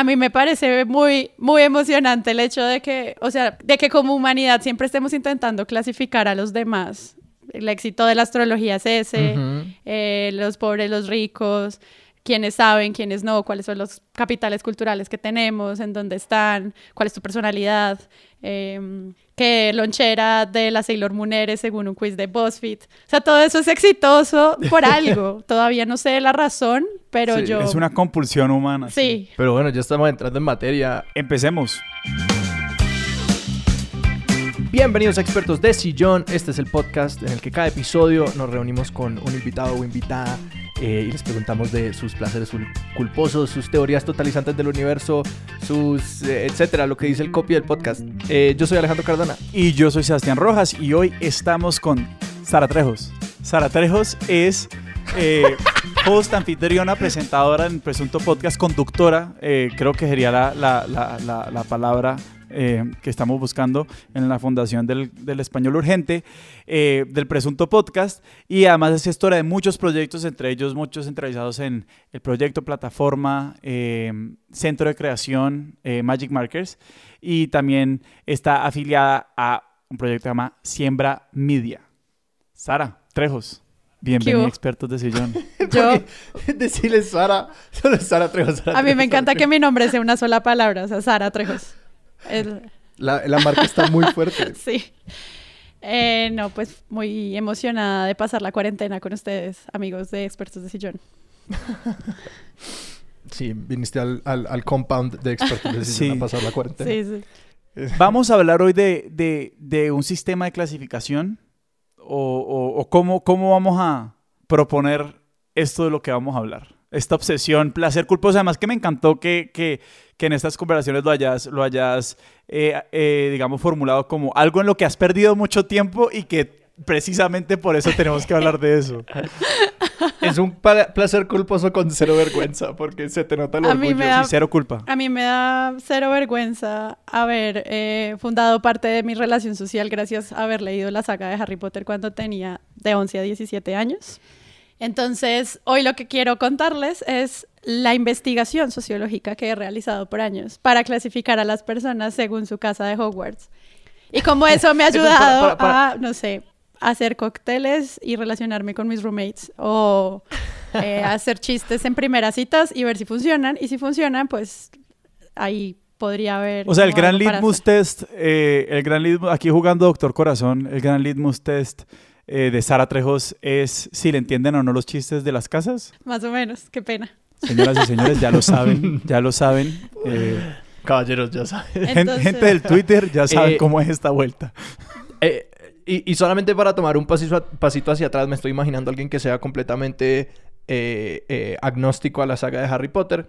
A mí me parece muy, muy emocionante el hecho de que, o sea, de que como humanidad siempre estemos intentando clasificar a los demás. El éxito de la astrología es ese, eh, los pobres, los ricos, quiénes saben, quiénes no, cuáles son los capitales culturales que tenemos, en dónde están, cuál es tu personalidad, eh, qué lonchera de la Sailor Moon eres según un quiz de BuzzFeed. O sea, todo eso es exitoso por algo. Todavía no sé la razón, pero Sí, yo... Es una compulsión humana. Sí. Pero bueno, ya estamos entrando en materia. Empecemos. Bienvenidos a Expertos de Sillón. Este es el podcast en el que cada episodio nos reunimos con un invitado o invitada eh, y les preguntamos de sus placeres cul- culposos, sus teorías totalizantes del universo, sus eh, etcétera, lo que dice el copy del podcast. Eh, yo soy Alejandro Cardona. Y yo soy Sebastián Rojas y hoy estamos con Sara Trejos. Sara Trejos es eh, host, anfitriona, presentadora en Presunto Podcast, conductora, eh, creo que sería la- la- la- la palabra eh, que estamos buscando en la fundación del, del Español Urgente, eh, del Presunto Podcast, y además es gestora de muchos proyectos, entre ellos muchos centralizados en el proyecto Plataforma, eh, Centro de Creación, eh, Magic Markers, y también está afiliada a un proyecto que se llama Siembra Media. Sara Trejos, a Expertos de Sillón. Yo, Decirle Sara, solo Sara Trejo. Sara a mí me Sara encanta que mi nombre sea una sola palabra, o sea, Sara Trejos. El- La, la marca está muy fuerte. sí. Eh, no, pues muy emocionada de pasar la cuarentena con ustedes, amigos de Expertos de Sillón. Sí, viniste al, al, al compound de Expertos de Sillón Sí. a pasar la cuarentena. Sí, sí. Vamos a hablar hoy de, de- de un sistema de clasificación o, o- o cómo, cómo vamos a proponer esto de lo que vamos a hablar. Esta obsesión, placer culposo. Además que me encantó que, que- que en estas conversaciones lo hayas, lo hayas eh, eh, digamos, formulado como algo en lo que has perdido mucho tiempo y que precisamente por eso tenemos que hablar de eso. Es un placer culposo con cero vergüenza, porque se te nota el A mí orgullo. me da- Sí, cero culpa. A mí me da cero vergüenza haber eh, fundado parte de mi relación social gracias a haber leído la saga de Harry Potter cuando tenía de 11 a 17 años. Entonces, hoy lo que quiero contarles es la investigación sociológica que he realizado por años para clasificar a las personas según su casa de Hogwarts. Y como eso me ha para- ayudado para- para- a, no sé, hacer cócteles y relacionarme con mis roommates o eh, hacer chistes en primeras citas y ver si funcionan. Y si funcionan, pues ahí podría haber... O sea, el gran litmus hacer. test, eh, el gran litmus, aquí jugando Doctor Corazón, el gran litmus test eh, de Sara Trejos es si le entienden o no los chistes de las casas. Más o menos, qué pena. Señoras y señores, ya lo saben, ya lo saben. Eh, Caballeros, ya saben. Entonces- gente del Twitter ya saben Eh, cómo es esta vuelta. Eh, y, y solamente para tomar un pasito, pasito hacia atrás, me estoy imaginando a alguien que sea completamente eh, eh, agnóstico a la saga de Harry Potter.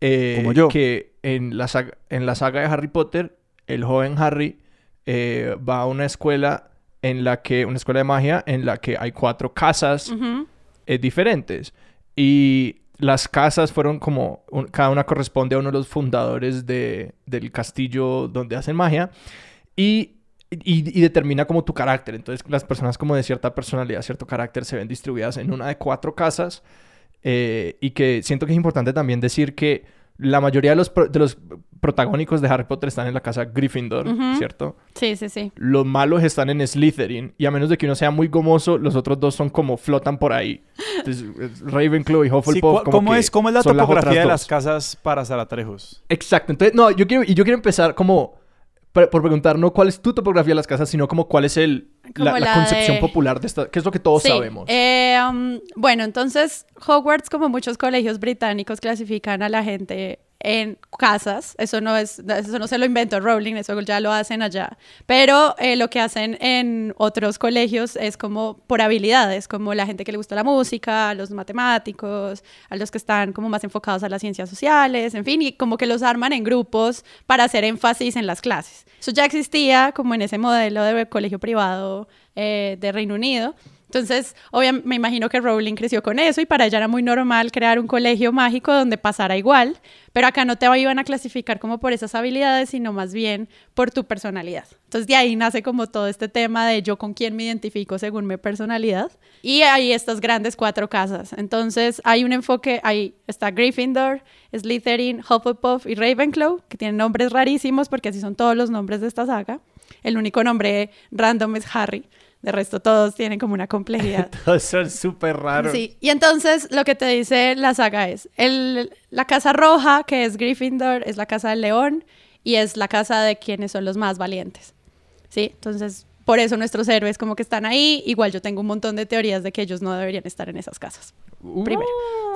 eh, Como yo. Que en la, saga, en la saga de Harry Potter, el joven Harry eh, va a una escuela en la que, una escuela de magia, en la que hay cuatro casas eh, diferentes. Y las casas fueron como, un- cada una corresponde a uno de los fundadores de, del castillo donde hacen magia. Y, y, y determina como tu carácter. Entonces las personas como de cierta personalidad, cierto carácter se ven distribuidas en una de cuatro casas. eh, y que siento que es importante también decir que la mayoría de los, pro- de los protagónicos de Harry Potter están en la casa Gryffindor. ¿cierto? Sí, sí, sí. Los malos están en Slytherin. Y a menos de que uno sea muy gomoso, los otros dos son como flotan por ahí. Entonces, Ravenclaw y Hufflepuff como ¿cómo, que es, ¿Cómo es la las topografía de las casas para Sara Trejos? Exacto. Entonces, no, yo quiero, y yo quiero empezar como... Por, preguntar no cuál es tu topografía de las casas, sino como cuál es el, la, Como la la concepción de- popular de esta... ¿Qué es lo que todos Sí, sabemos? eh, um, bueno, entonces Hogwarts, como muchos colegios británicos, clasifican a la gente en casas. Eso no es, eso no se lo inventó Rowling, eso ya lo hacen allá. Pero eh, lo que hacen en otros colegios es como por habilidades, como la gente que le gusta la música, a los matemáticos, a los que están como más enfocados a las ciencias sociales, en fin, y como que los arman en grupos para hacer énfasis en las clases. Eso ya existía como en ese modelo de colegio privado eh, de Reino Unido. Entonces obviamente, me imagino que Rowling creció con eso y para ella era muy normal crear un colegio mágico donde pasara igual, pero acá no te iban a clasificar como por esas habilidades, sino más bien por tu personalidad. Entonces, de ahí nace como todo este tema de yo con quién me identifico según mi personalidad. Y hay estas grandes cuatro casas. Entonces, hay un enfoque, ahí está Gryffindor, Slytherin, Hufflepuff y Ravenclaw, que tienen nombres rarísimos porque así son todos los nombres de esta saga. El único nombre random es Harry. De resto, todos tienen como una complejidad. todos son súper raros. Sí, y entonces lo que te dice la saga es, el, la casa roja, que es Gryffindor, es la casa del león y es la casa de quienes son los más valientes. Sí, entonces por eso nuestros héroes como que están ahí. Igual yo tengo un montón de teorías de que ellos no deberían estar en esas casas. Primero.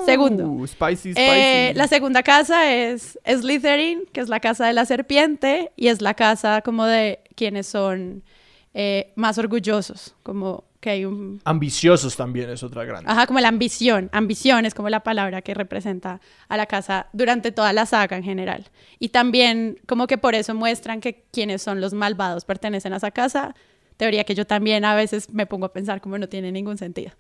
Uh, Segundo. Spicy, spicy. Eh, la segunda casa es Slytherin, que es la casa de la serpiente y es la casa como de quienes son eh, más orgullosos, como que hay un... Ambiciosos también es otra gran. Ajá, como la ambición. Ambición es como la palabra que representa a la casa durante toda la saga en general. Y también como que por eso muestran que quienes son los malvados pertenecen a esa casa. Teoría que yo también a veces me pongo a pensar como no tiene ningún sentido.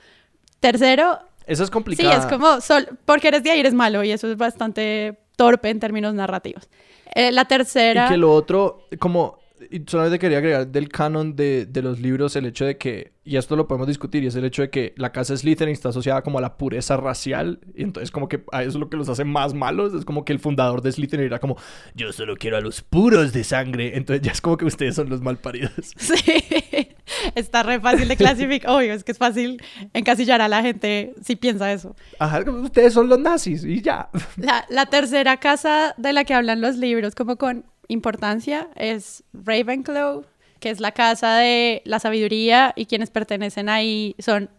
Tercero... Eso es complicado. Sí, es como, sol, porque eres de ahí eres malo y eso es bastante torpe en términos narrativos. Eh, la tercera... Y que lo otro, como y solamente quería agregar del canon de, de, los libros el hecho de que, y esto lo podemos discutir, y es el hecho de que la casa Slytherin está asociada como a la pureza racial, y entonces como que a eso es lo que los hace más malos, es como que el fundador de Slytherin era como, yo solo quiero a los puros de sangre, entonces ya es como que ustedes son los malparidos. Sí, está re fácil de clasificar, obvio, es que es fácil encasillar a la gente si piensa eso. Ajá, ustedes son los nazis, y ya. La, la tercera casa de la que hablan los libros, como con importancia es Ravenclaw, que es la casa de la sabiduría y quienes pertenecen ahí son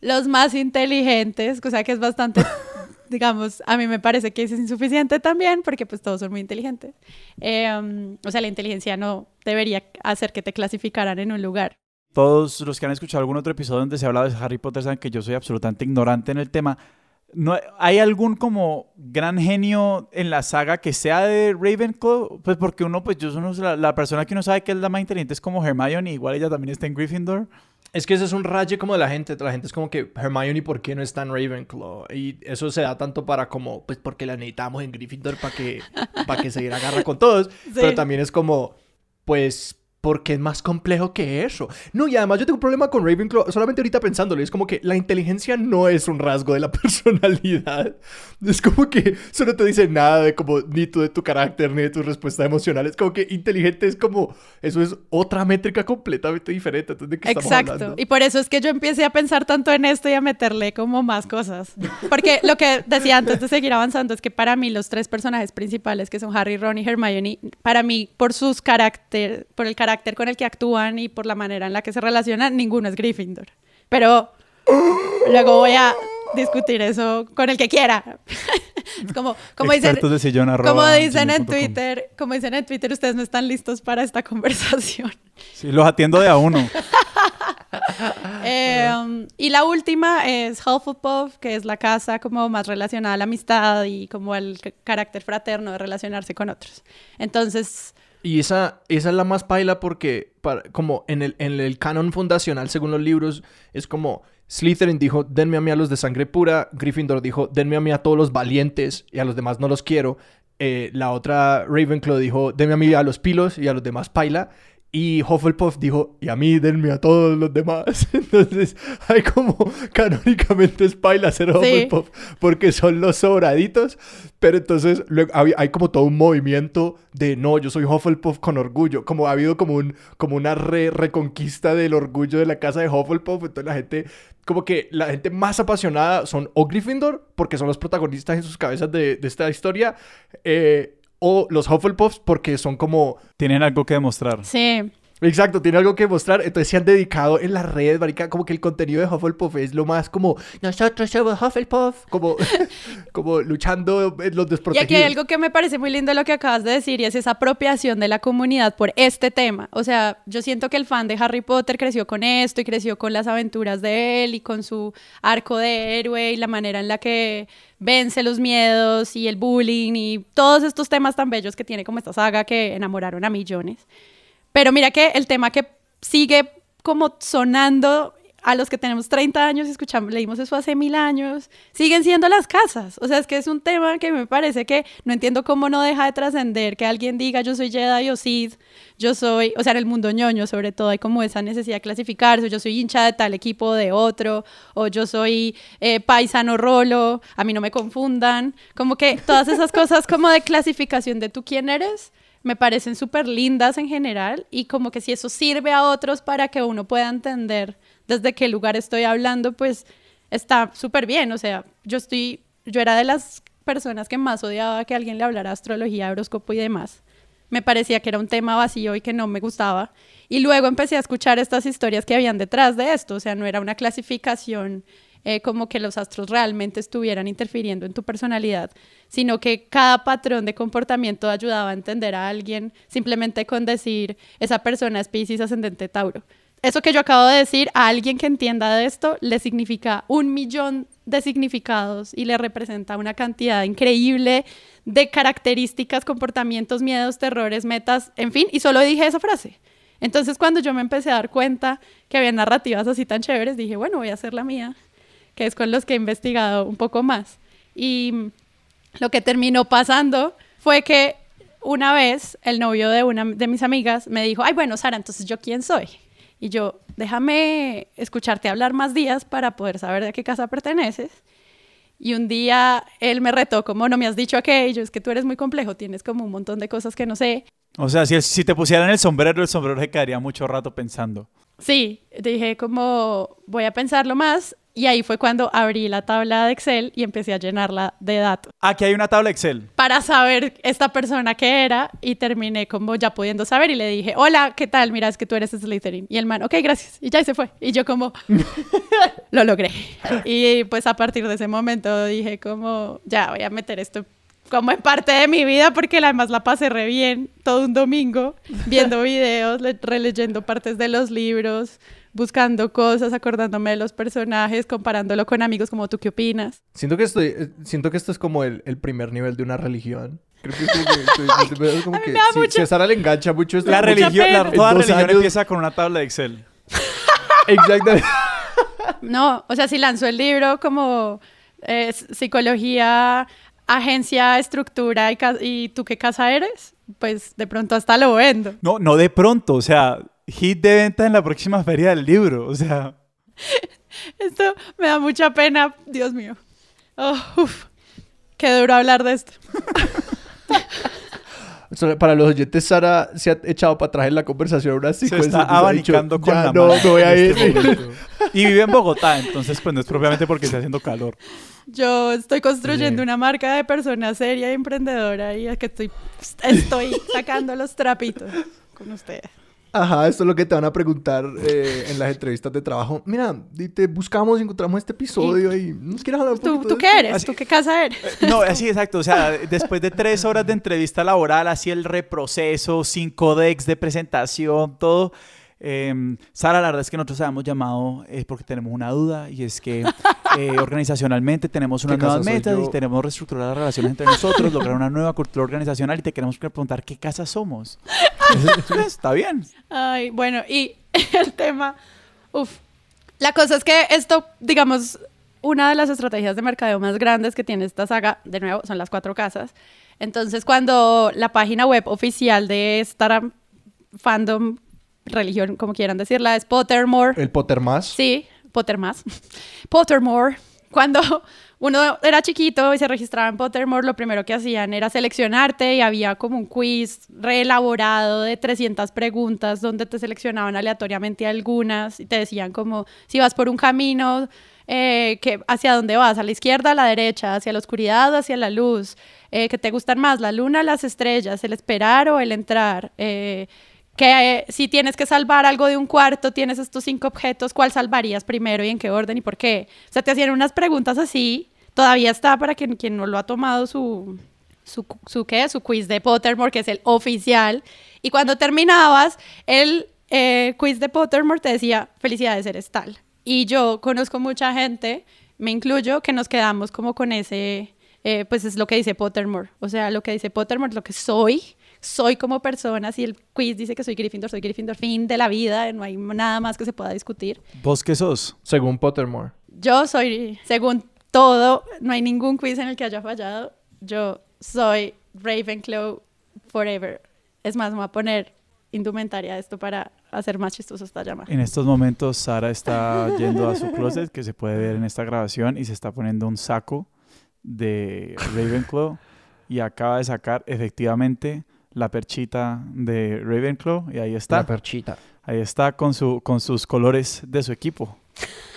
los más inteligentes, cosa que es bastante, digamos, a mí me parece que es insuficiente también porque pues todos son muy inteligentes. Eh, o sea, la inteligencia no debería hacer que te clasificaran en un lugar. Todos los que han escuchado algún otro episodio donde se ha hablado de Harry Potter saben que yo soy absolutamente ignorante en el tema. No, ¿Hay algún como gran genio en la saga que sea de Ravenclaw? Pues porque uno, pues yo soy la, la, persona que uno sabe que es la más inteligente es como Hermione, igual ella también está en Gryffindor. Es que ese es un raye como de la gente, la gente es como que Hermione, ¿por qué no está en Ravenclaw? Y eso se da tanto para como, pues porque la necesitamos en Gryffindor para que, para que se diera garra con todos, sí. pero también es como, pues porque es más complejo que eso. No, y además yo tengo un problema con Ravenclaw, solamente ahorita pensándolo, es como que la inteligencia no es un rasgo de la personalidad. Es como que eso no te dice nada de como ni tú de tu carácter, ni de tus respuestas emocionales. Como que inteligente es como, eso es otra métrica completamente diferente. Entonces, ¿de qué Exacto. estamos? Y por eso es que yo empecé a pensar tanto en esto y a meterle como más cosas. Porque lo que decía antes de seguir avanzando es que para mí los tres personajes principales, que son Harry, Ron y Hermione, para mí, por sus carácter, por el carácter carácter con el que actúan y por la manera en la que se relacionan, ninguno es Gryffindor. Pero luego voy a discutir eso con el que quiera. es como, como dicen, como dicen en Twitter, como dicen en Twitter, ustedes no están listos para esta conversación. Sí, los atiendo de a uno. eh, um, y la última es Hufflepuff, que es la casa como más relacionada a la amistad y como el carácter fraterno de relacionarse con otros. Entonces, y esa, esa es la más paila porque, para, como en el, en el canon fundacional, según los libros, es como Slytherin dijo, denme a mí a los de sangre pura. Gryffindor dijo, denme a mí a todos los valientes y a los demás no los quiero. Eh, la otra Ravenclaw dijo, denme a mí a los pilos y a los demás paila. Y Hufflepuff dijo, y a mí denme a todos los demás. Entonces, hay como canónicamente es paila ser Hufflepuff sí. porque son los sobraditos. Pero entonces luego, hay, hay, como todo un movimiento de no, yo soy Hufflepuff con orgullo. Como ha habido como, un, como una re, reconquista del orgullo de la casa de Hufflepuff. Entonces la gente, como que la gente más apasionada son o Gryffindor, porque son los protagonistas en sus cabezas de, de esta historia. Eh, o los Hufflepuffs porque son como... Tienen algo que demostrar. Sí. Exacto, tiene algo que mostrar. Entonces se han dedicado en las redes, marica, como que el contenido de Hufflepuff es lo más como nosotros somos Hufflepuff, como, como luchando en los desprotegidos. Y aquí hay algo que me parece muy lindo lo que acabas de decir y es esa apropiación de la comunidad por este tema. O sea, yo siento que el fan de Harry Potter creció con esto y creció con las aventuras de él y con su arco de héroe y la manera en la que vence los miedos y el bullying y todos estos temas tan bellos que tiene como esta saga que enamoraron a millones. Pero mira que el tema que sigue como sonando a los que tenemos 30 años escuchamos, leímos eso hace mil años, siguen siendo las casas. O sea, es que es un tema que me parece que no entiendo cómo no deja de trascender que alguien diga yo soy Jedi o Sith, yo soy, o sea, en el mundo ñoño sobre todo hay como esa necesidad de clasificarse, yo soy hincha de tal equipo de otro, o yo soy eh, paisano rolo, a mí no me confundan, como que todas esas cosas como de clasificación de tú quién eres me parecen súper lindas en general y como que si eso sirve a otros para que uno pueda entender desde qué lugar estoy hablando, pues está súper bien. O sea, yo estoy, yo era de las personas que más odiaba que alguien le hablara astrología, horóscopo y demás. Me parecía que era un tema vacío y que no me gustaba. Y luego empecé a escuchar estas historias que habían detrás de esto. O sea, no era una clasificación eh, como que los astros realmente estuvieran interfiriendo en tu personalidad, sino que cada patrón de comportamiento ayudaba a entender a alguien simplemente con decir, esa persona es Pisces ascendente Tauro eso que yo acabo de decir a alguien que entienda de esto le significa un millón de significados y le representa una cantidad increíble de características, comportamientos, miedos, terrores, metas, en fin, y solo dije esa frase. Entonces cuando yo me empecé a dar cuenta que había narrativas así tan chéveres, dije, bueno, voy a hacer la mía, que es con los que he investigado un poco más. Y lo que terminó pasando fue que una vez el novio de una de mis amigas me dijo, ay, bueno, Sara, entonces yo quién soy. Y yo, déjame escucharte hablar más días para poder saber de qué casa perteneces. Y un día él me retó, como no me has dicho aquello, es que tú eres muy complejo, tienes como un montón de cosas que no sé. O sea, si, si te pusieran el sombrero, el sombrero se quedaría mucho rato pensando. Sí, dije como voy a pensarlo más y ahí fue cuando abrí la tabla de Excel y empecé a llenarla de datos. Aquí hay una tabla Excel. Para saber esta persona que era y terminé como ya pudiendo saber y le dije, hola, ¿qué tal? Mira, es que tú eres Slytherin. Y el man, ok, gracias. Y ya se fue. Y yo como, lo logré. Y pues a partir de ese momento dije como, ya voy a meter esto como en parte de mi vida porque además la pasé re bien todo un domingo viendo videos, releyendo partes de los libros, buscando cosas, acordándome de los personajes, comparándolo con amigos como tú qué opinas. Siento que estoy, eh, siento que esto es como el, el primer nivel de una religión. Creo que estoy, como que si, a Sara le engancha mucho esto. La religión, toda religión empieza con una tabla de Excel. Exactamente. no, o sea, si lanzó el libro como eh, psicología agencia, estructura y, y, tú qué casa eres, pues de pronto hasta lo vendo. No, no de pronto, o sea, hit de venta en la próxima feria del libro, o sea. Esto me da mucha pena, Dios mío. Oh, uf, qué duro hablar de esto. Para los oyentes, Sara se ha echado para atrás en la conversación ahora sí. Se está abanicando con la no, no voy a ir. Este y vive en Bogotá, entonces pues no es propiamente porque esté haciendo calor. Yo estoy construyendo una marca de persona seria y emprendedora y es que estoy, estoy sacando los trapitos con ustedes. Ajá, esto es lo que te van a preguntar eh, en las entrevistas de trabajo. Mira, te buscamos, encontramos este episodio y, nos quieres hablar un ¿Tú, ¿Tú qué eres? ¿Tú qué casa eres? Eh, no, así exacto. O sea, después de tres horas de entrevista laboral, así el reproceso, cinco decks de presentación, todo Em, Sara, la verdad es que nosotros habíamos llamado eh, porque tenemos una duda y es que eh, organizacionalmente tenemos unas nuevas metas y tenemos reestructurar las relaciones entre nosotros, lograr una nueva cultura organizacional y te queremos preguntar qué casa somos. está bien. Ay, bueno, y el tema, uff, la cosa es que esto, digamos, una de las estrategias de mercadeo más grandes que tiene esta saga, de nuevo, son las cuatro casas. Entonces, cuando la página web oficial de Startup Fandom religión, como quieran decirla, es Pottermore. ¿El Potter más? Sí, Potter más. Pottermore. Cuando uno era chiquito y se registraba en Pottermore, lo primero que hacían era seleccionarte y había como un quiz reelaborado de 300 preguntas donde te seleccionaban aleatoriamente algunas y te decían como si vas por un camino, eh, que, hacia dónde vas, a la izquierda, a la derecha, hacia la oscuridad, hacia la luz, eh, que te gustan más, la luna, las estrellas, el esperar o el entrar. Eh, que eh, si tienes que salvar algo de un cuarto, tienes estos cinco objetos, ¿cuál salvarías primero y en qué orden y por qué? O sea, te hacían unas preguntas así, todavía está para quien, quien no lo ha tomado su, su, ¿qué? su quiz de Pottermore, que es el oficial, y cuando terminabas, el eh, quiz de Pottermore te decía, felicidades, eres tal. Y yo conozco mucha gente, me incluyo, que nos quedamos como con ese, eh, pues es lo que dice Pottermore, o sea, lo que dice Pottermore, lo que soy, soy como persona. Si el quiz dice que soy Gryffindor, soy Gryffindor, fin de la vida, no hay nada más que se pueda discutir. ¿Vos qué sos? Según Pottermore. Yo soy, según todo, no hay ningún quiz en el que haya fallado. Yo soy Ravenclaw forever. Es más, me voy a poner indumentaria esto para hacer más chistoso esta llamada. En estos momentos Sara está yendo a su closet que se puede ver en esta grabación y se está poniendo un saco de Ravenclaw y acaba de sacar efectivamente la perchita de Ravenclaw y ahí está. La perchita. Ahí está con, su, con sus colores de su equipo.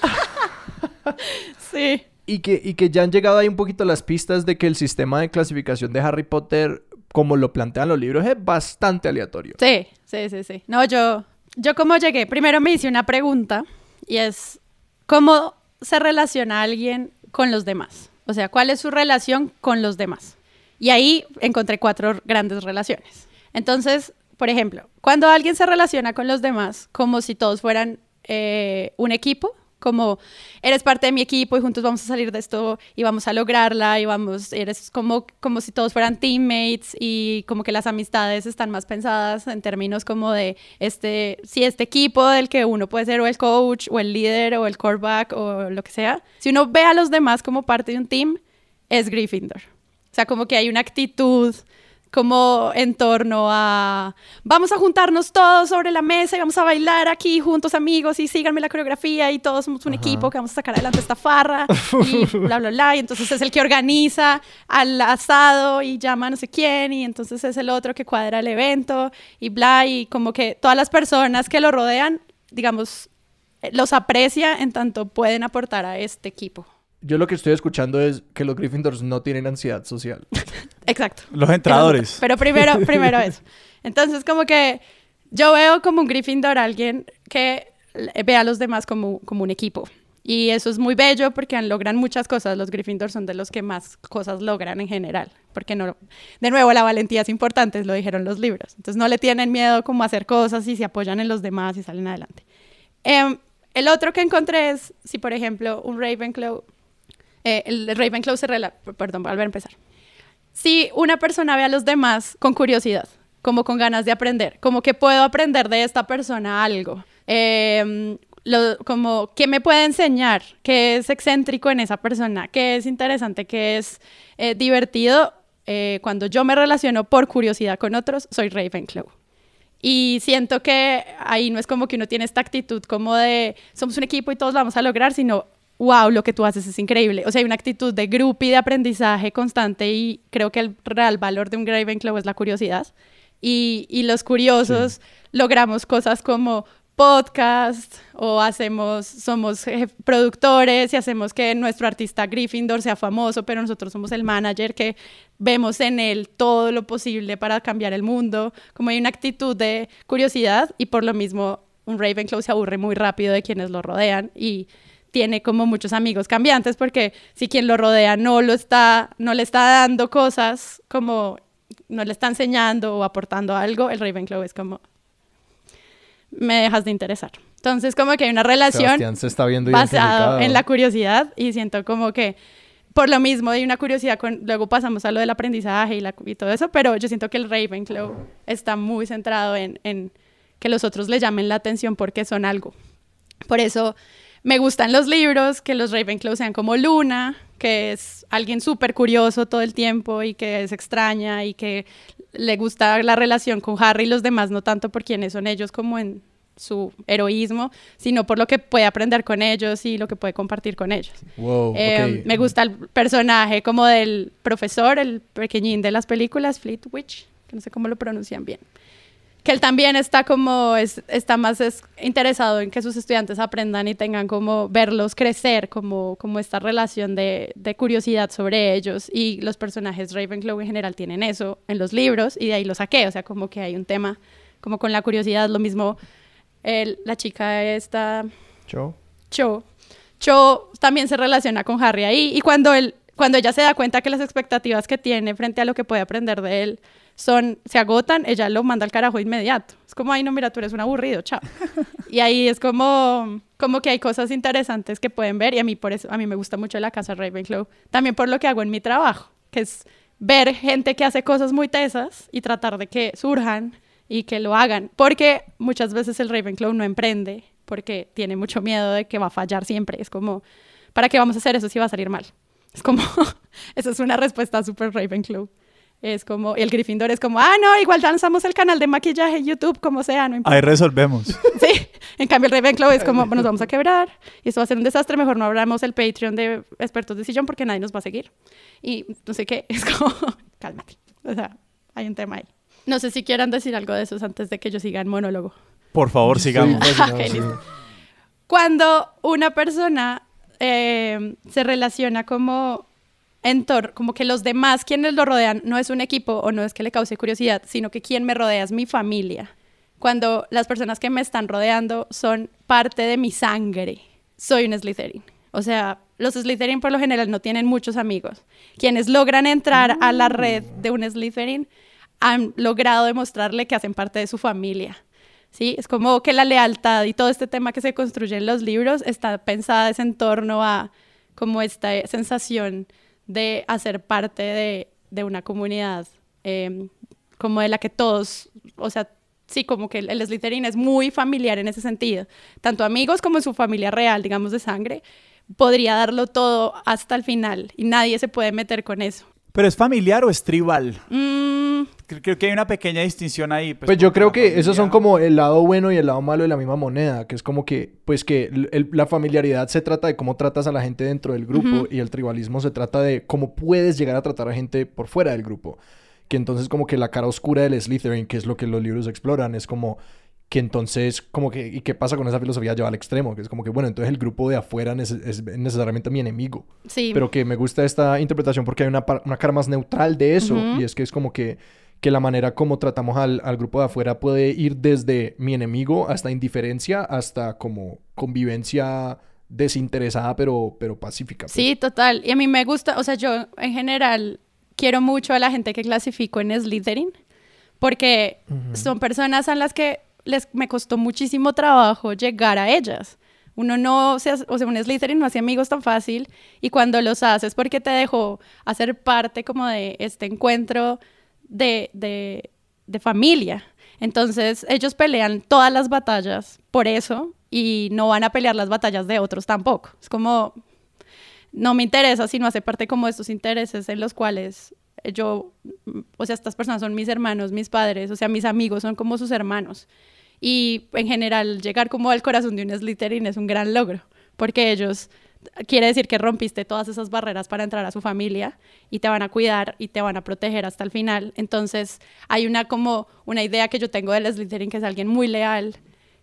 sí. Y que, y que ya han llegado ahí un poquito las pistas de que el sistema de clasificación de Harry Potter, como lo plantean los libros, es bastante aleatorio. Sí, sí, sí, sí. No, yo, yo como llegué, primero me hice una pregunta y es, ¿cómo se relaciona alguien con los demás? O sea, ¿cuál es su relación con los demás? Y ahí encontré cuatro grandes relaciones. Entonces, por ejemplo, cuando alguien se relaciona con los demás como si todos fueran eh, un equipo, como eres parte de mi equipo y juntos vamos a salir de esto y vamos a lograrla y vamos, eres como, como si todos fueran teammates y como que las amistades están más pensadas en términos como de este, si este equipo del que uno puede ser o el coach o el líder o el quarterback o lo que sea, si uno ve a los demás como parte de un team, es Gryffindor. O sea, como que hay una actitud como en torno a vamos a juntarnos todos sobre la mesa y vamos a bailar aquí juntos amigos y síganme la coreografía y todos somos un equipo que vamos a sacar adelante esta farra y bla bla bla y entonces es el que organiza al asado y llama a no sé quién y entonces es el otro que cuadra el evento y bla y como que todas las personas que lo rodean digamos los aprecia en tanto pueden aportar a este equipo. Yo lo que estoy escuchando es que los Gryffindors no tienen ansiedad social. Exacto. Los entradores. Pero primero, primero eso. Entonces, como que yo veo como un Gryffindor alguien que ve a los demás como, como un equipo. Y eso es muy bello porque logran muchas cosas. Los Gryffindor son de los que más cosas logran en general. Porque no, de nuevo, la valentía es importante, lo dijeron los libros. Entonces no le tienen miedo como a hacer cosas y se apoyan en los demás y salen adelante. Em, el otro que encontré es, si por ejemplo un Ravenclaw eh, el Ravenclaw se rela... Perdón, volver a empezar. Si una persona ve a los demás con curiosidad, como con ganas de aprender, como que puedo aprender de esta persona algo, em, como qué me puede enseñar, qué es excéntrico en esa persona, qué es interesante, qué es eh, divertido. Eh, cuando yo me relaciono por curiosidad con otros, soy Ravenclaw. Y siento que ahí no es como que uno tiene esta actitud como de somos un equipo y todos lo vamos a lograr, sino wow, lo que tú haces es increíble. O sea, hay una actitud de grupo y de aprendizaje constante y creo que el real valor de un Ravenclaw es la curiosidad. Y, y los curiosos logramos cosas como podcast o hacemos, somos productores y hacemos que nuestro artista Gryffindor sea famoso, pero nosotros somos el manager que vemos en él todo lo posible para cambiar el mundo. Como hay una actitud de curiosidad y por lo mismo un Ravenclaw se aburre muy rápido de quienes lo rodean y tiene como muchos amigos cambiantes porque si quien lo rodea no lo está, no le está dando cosas como no le está enseñando o aportando algo, el Ravenclaw es como me dejas de interesar. Entonces como que hay una relación se está viendo basada en la curiosidad y siento como que por lo mismo hay una curiosidad con, luego pasamos a lo del aprendizaje y, la, y todo eso, pero yo siento que el Ravenclaw está muy centrado en, en que los otros le llamen la atención porque son algo. Por eso me gustan los libros, que los Ravenclaw sean como Luna, que es alguien súper curioso todo el tiempo y que es extraña y que le gusta la relación con Harry y los demás, no tanto por quiénes son ellos como en su heroísmo, sino por lo que puede aprender con ellos y lo que puede compartir con ellos. Eh, me gusta el personaje como del profesor, el pequeñín de las películas, Fleetwich, que no sé cómo lo pronuncian bien que él también está como, es, está más interesado en que sus estudiantes aprendan y tengan como verlos crecer, como, como esta relación de, de, curiosidad sobre ellos. Y los personajes Ravenclaw en general tienen eso en los libros y de ahí lo saqué, o sea, como que hay un tema como con la curiosidad, lo mismo la chica esta... Cho. Cho. Cho también se relaciona con Harry ahí y cuando él, cuando ella se da cuenta que las expectativas que tiene frente a lo que puede aprender de él son, se agotan, ella lo manda al carajo inmediato. Es como, ay, no, mira, tú eres un aburrido, chao. y ahí es como, como que hay cosas interesantes que pueden ver y a mí por eso, a mí me gusta mucho la casa Ravenclaw, también por lo que hago en mi trabajo, que es ver gente que hace cosas muy tesas y tratar de que surjan y que lo hagan. Porque muchas veces el Ravenclaw no emprende porque tiene mucho miedo de que va a fallar siempre. Es como, ¿para qué vamos a hacer eso si va a salir mal? Es como, esa es una respuesta súper Ravenclaw. Es como, el Gryffindor es como, ah, no, igual lanzamos el canal de maquillaje en YouTube, como sea, no importa. Ahí resolvemos. Sí, en cambio el Ravenclaw es como, nos vamos a quebrar y esto va a ser un desastre, mejor no abramos el Patreon de expertos de sillón porque nadie nos va a seguir. Y no sé qué, es como, cálmate. O sea, hay un tema ahí. No sé si quieran decir algo de esos antes de que yo siga en monólogo. Por favor, sigamos. Sí, Ok, listo. Cuando una persona eh, se relaciona como en tor- como que los demás quienes lo rodean no es un equipo o no es que le cause curiosidad, sino que quien me rodea es mi familia. Cuando las personas que me están rodeando son parte de mi sangre, soy un Slytherin. O sea, los Slytherin por lo general no tienen muchos amigos. Quienes logran entrar a la red de un Slytherin han logrado demostrarle que hacen parte de su familia. ¿sí? Es como que la lealtad y todo este tema que se construye en los libros está pensada en torno a como esta sensación de hacer parte de, de una comunidad eh, como de la que todos, o sea, sí, como que el, el Slytherin es muy familiar en ese sentido, tanto amigos como su familia real, digamos, de sangre, podría darlo todo hasta el final y nadie se puede meter con eso. ¿Pero es familiar o es tribal? Mm, Creo, creo que hay una pequeña distinción ahí. Pues yo porque creo que esos son familia- como el lado bueno y el lado malo de la misma moneda, que es como que, pues que el- la familiaridad se trata de cómo tratas a la gente dentro del grupo y el tribalismo se trata de cómo puedes llegar a tratar a gente por fuera del grupo. Que entonces como que la cara oscura del Slytherin, que es lo que los libros exploran, es como que entonces como que, ¿y qué pasa con esa filosofía lleva al extremo? Que es como que, bueno, entonces el grupo de afuera nece- es necesariamente mi enemigo. sí. Pero que me gusta esta interpretación porque hay una, una cara más neutral de eso. Y es que es como que, que la manera como tratamos al, al grupo de afuera puede ir desde mi enemigo hasta indiferencia, hasta como convivencia desinteresada pero, pero pacífica. pues. Sí, total. Y a mí me gusta, o sea, yo en general quiero mucho a la gente que clasifico en Slytherin, porque son personas a las que les, me costó muchísimo trabajo llegar a ellas. Uno no, se hace- o sea, un Slytherin no hace amigos tan fácil y cuando los haces porque te dejó hacer parte como de este encuentro de, de, de familia. Entonces ellos pelean todas las batallas por eso y no van a pelear las batallas de otros tampoco. Es como, no me interesa si no hace parte como de estos intereses en los cuales yo, o sea, estas personas son mis hermanos, mis padres, o sea, mis amigos son como sus hermanos. Y en general, llegar como al corazón de un Slytherin es un gran logro, porque ellos quiere decir que rompiste todas esas barreras para entrar a su familia y te van a cuidar y te van a proteger hasta el final. Entonces, hay una como una idea que yo tengo del Slytherin que es alguien muy leal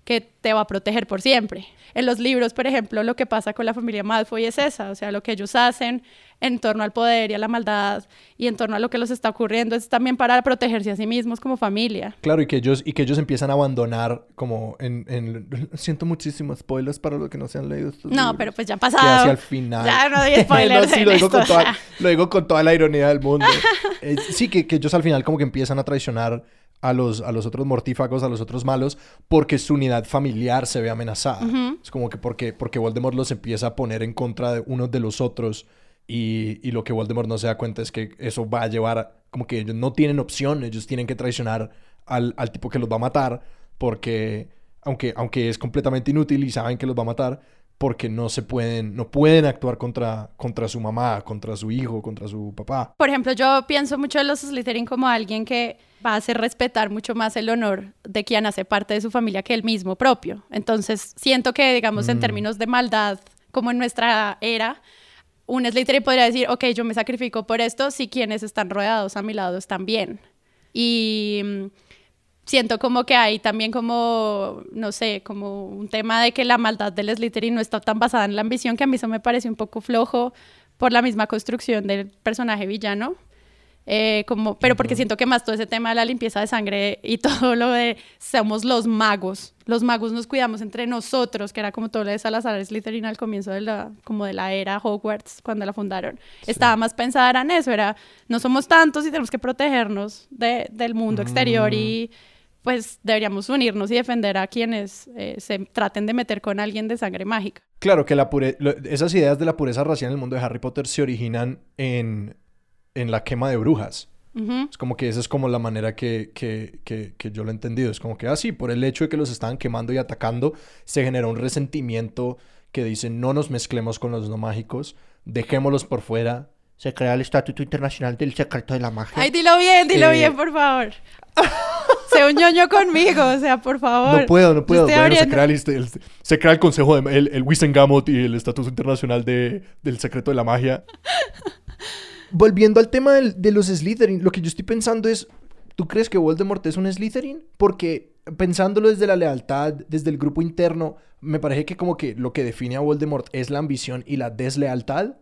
que te va a proteger por siempre. En los libros, por ejemplo, lo que pasa con la familia Malfoy es esa, o sea, lo que ellos hacen en torno al poder y a la maldad y en torno a lo que les está ocurriendo es también para protegerse a sí mismos como familia. Claro, y que ellos, y que ellos empiezan a abandonar como en... en- siento muchísimos spoilers para los que no se han leído estos No, libros. pero pues ya ha que pasado. hacia el final. Ya no doy spoilers No, sí, en lo, digo esto, con toda, o sea. lo digo con toda la ironía del mundo. Eh, sí, que, que ellos al final como que empiezan a traicionar a los, a los otros mortífagos, a los otros malos, porque su unidad familiar se ve amenazada. Es como que porque, porque Voldemort los empieza a poner en contra de unos de los otros y, y lo que Voldemort no se da cuenta es que eso va a llevar, como que ellos no tienen opción, ellos tienen que traicionar al, al tipo que los va a matar, porque aunque, aunque es completamente inútil y saben que los va a matar, porque no se pueden, no pueden actuar contra, contra su mamá, contra su hijo, contra su papá. Por ejemplo, yo pienso mucho en los Slytherin como alguien que va a hacer respetar mucho más el honor de quien hace parte de su familia que el mismo propio. Entonces, siento que, digamos, en términos de maldad, como en nuestra era, un Slytherin podría decir, ok, yo me sacrifico por esto si quienes están rodeados a mi lado están bien. Y mm, siento como que hay también como, no sé, como un tema de que la maldad del Slytherin no está tan basada en la ambición, que a mí eso me parece un poco flojo por la misma construcción del personaje villano. Eh, como, pero porque siento que más todo ese tema de la limpieza de sangre y todo lo de somos los magos. Los magos nos cuidamos entre nosotros, que era como todo lo de Salazar Slytherin al comienzo de la, como de la era Hogwarts, cuando la fundaron. Estaba más pensada en eso, era no somos tantos y tenemos que protegernos de- del mundo exterior y pues deberíamos unirnos y defender a quienes eh, se traten de meter con alguien de sangre mágica. Claro que la pure- lo- esas ideas de la pureza racial en el mundo de Harry Potter se originan en, en la quema de brujas. Es como que esa es como la manera que, que, que, que, yo lo he entendido. Es como que así, por el hecho de que los estaban quemando y atacando, se genera un resentimiento que dice no nos mezclemos con los no mágicos, dejémoslos por fuera. Se crea el Estatuto Internacional del Secreto de la Magia. Ay, dilo bien, dilo bien, por favor. sé un ñoño conmigo, o sea, por favor. No puedo, no puedo. Bueno, se, crea el, se, crea el, Consejo, de, el, el Wissengamot y el Estatuto Internacional de, del Secreto de la Magia. Volviendo al tema de los Slytherin, lo que yo estoy pensando es, ¿tú crees que Voldemort es un Slytherin? Porque pensándolo desde la lealtad, desde el grupo interno, me parece que como que lo que define a Voldemort es la ambición y la deslealtad.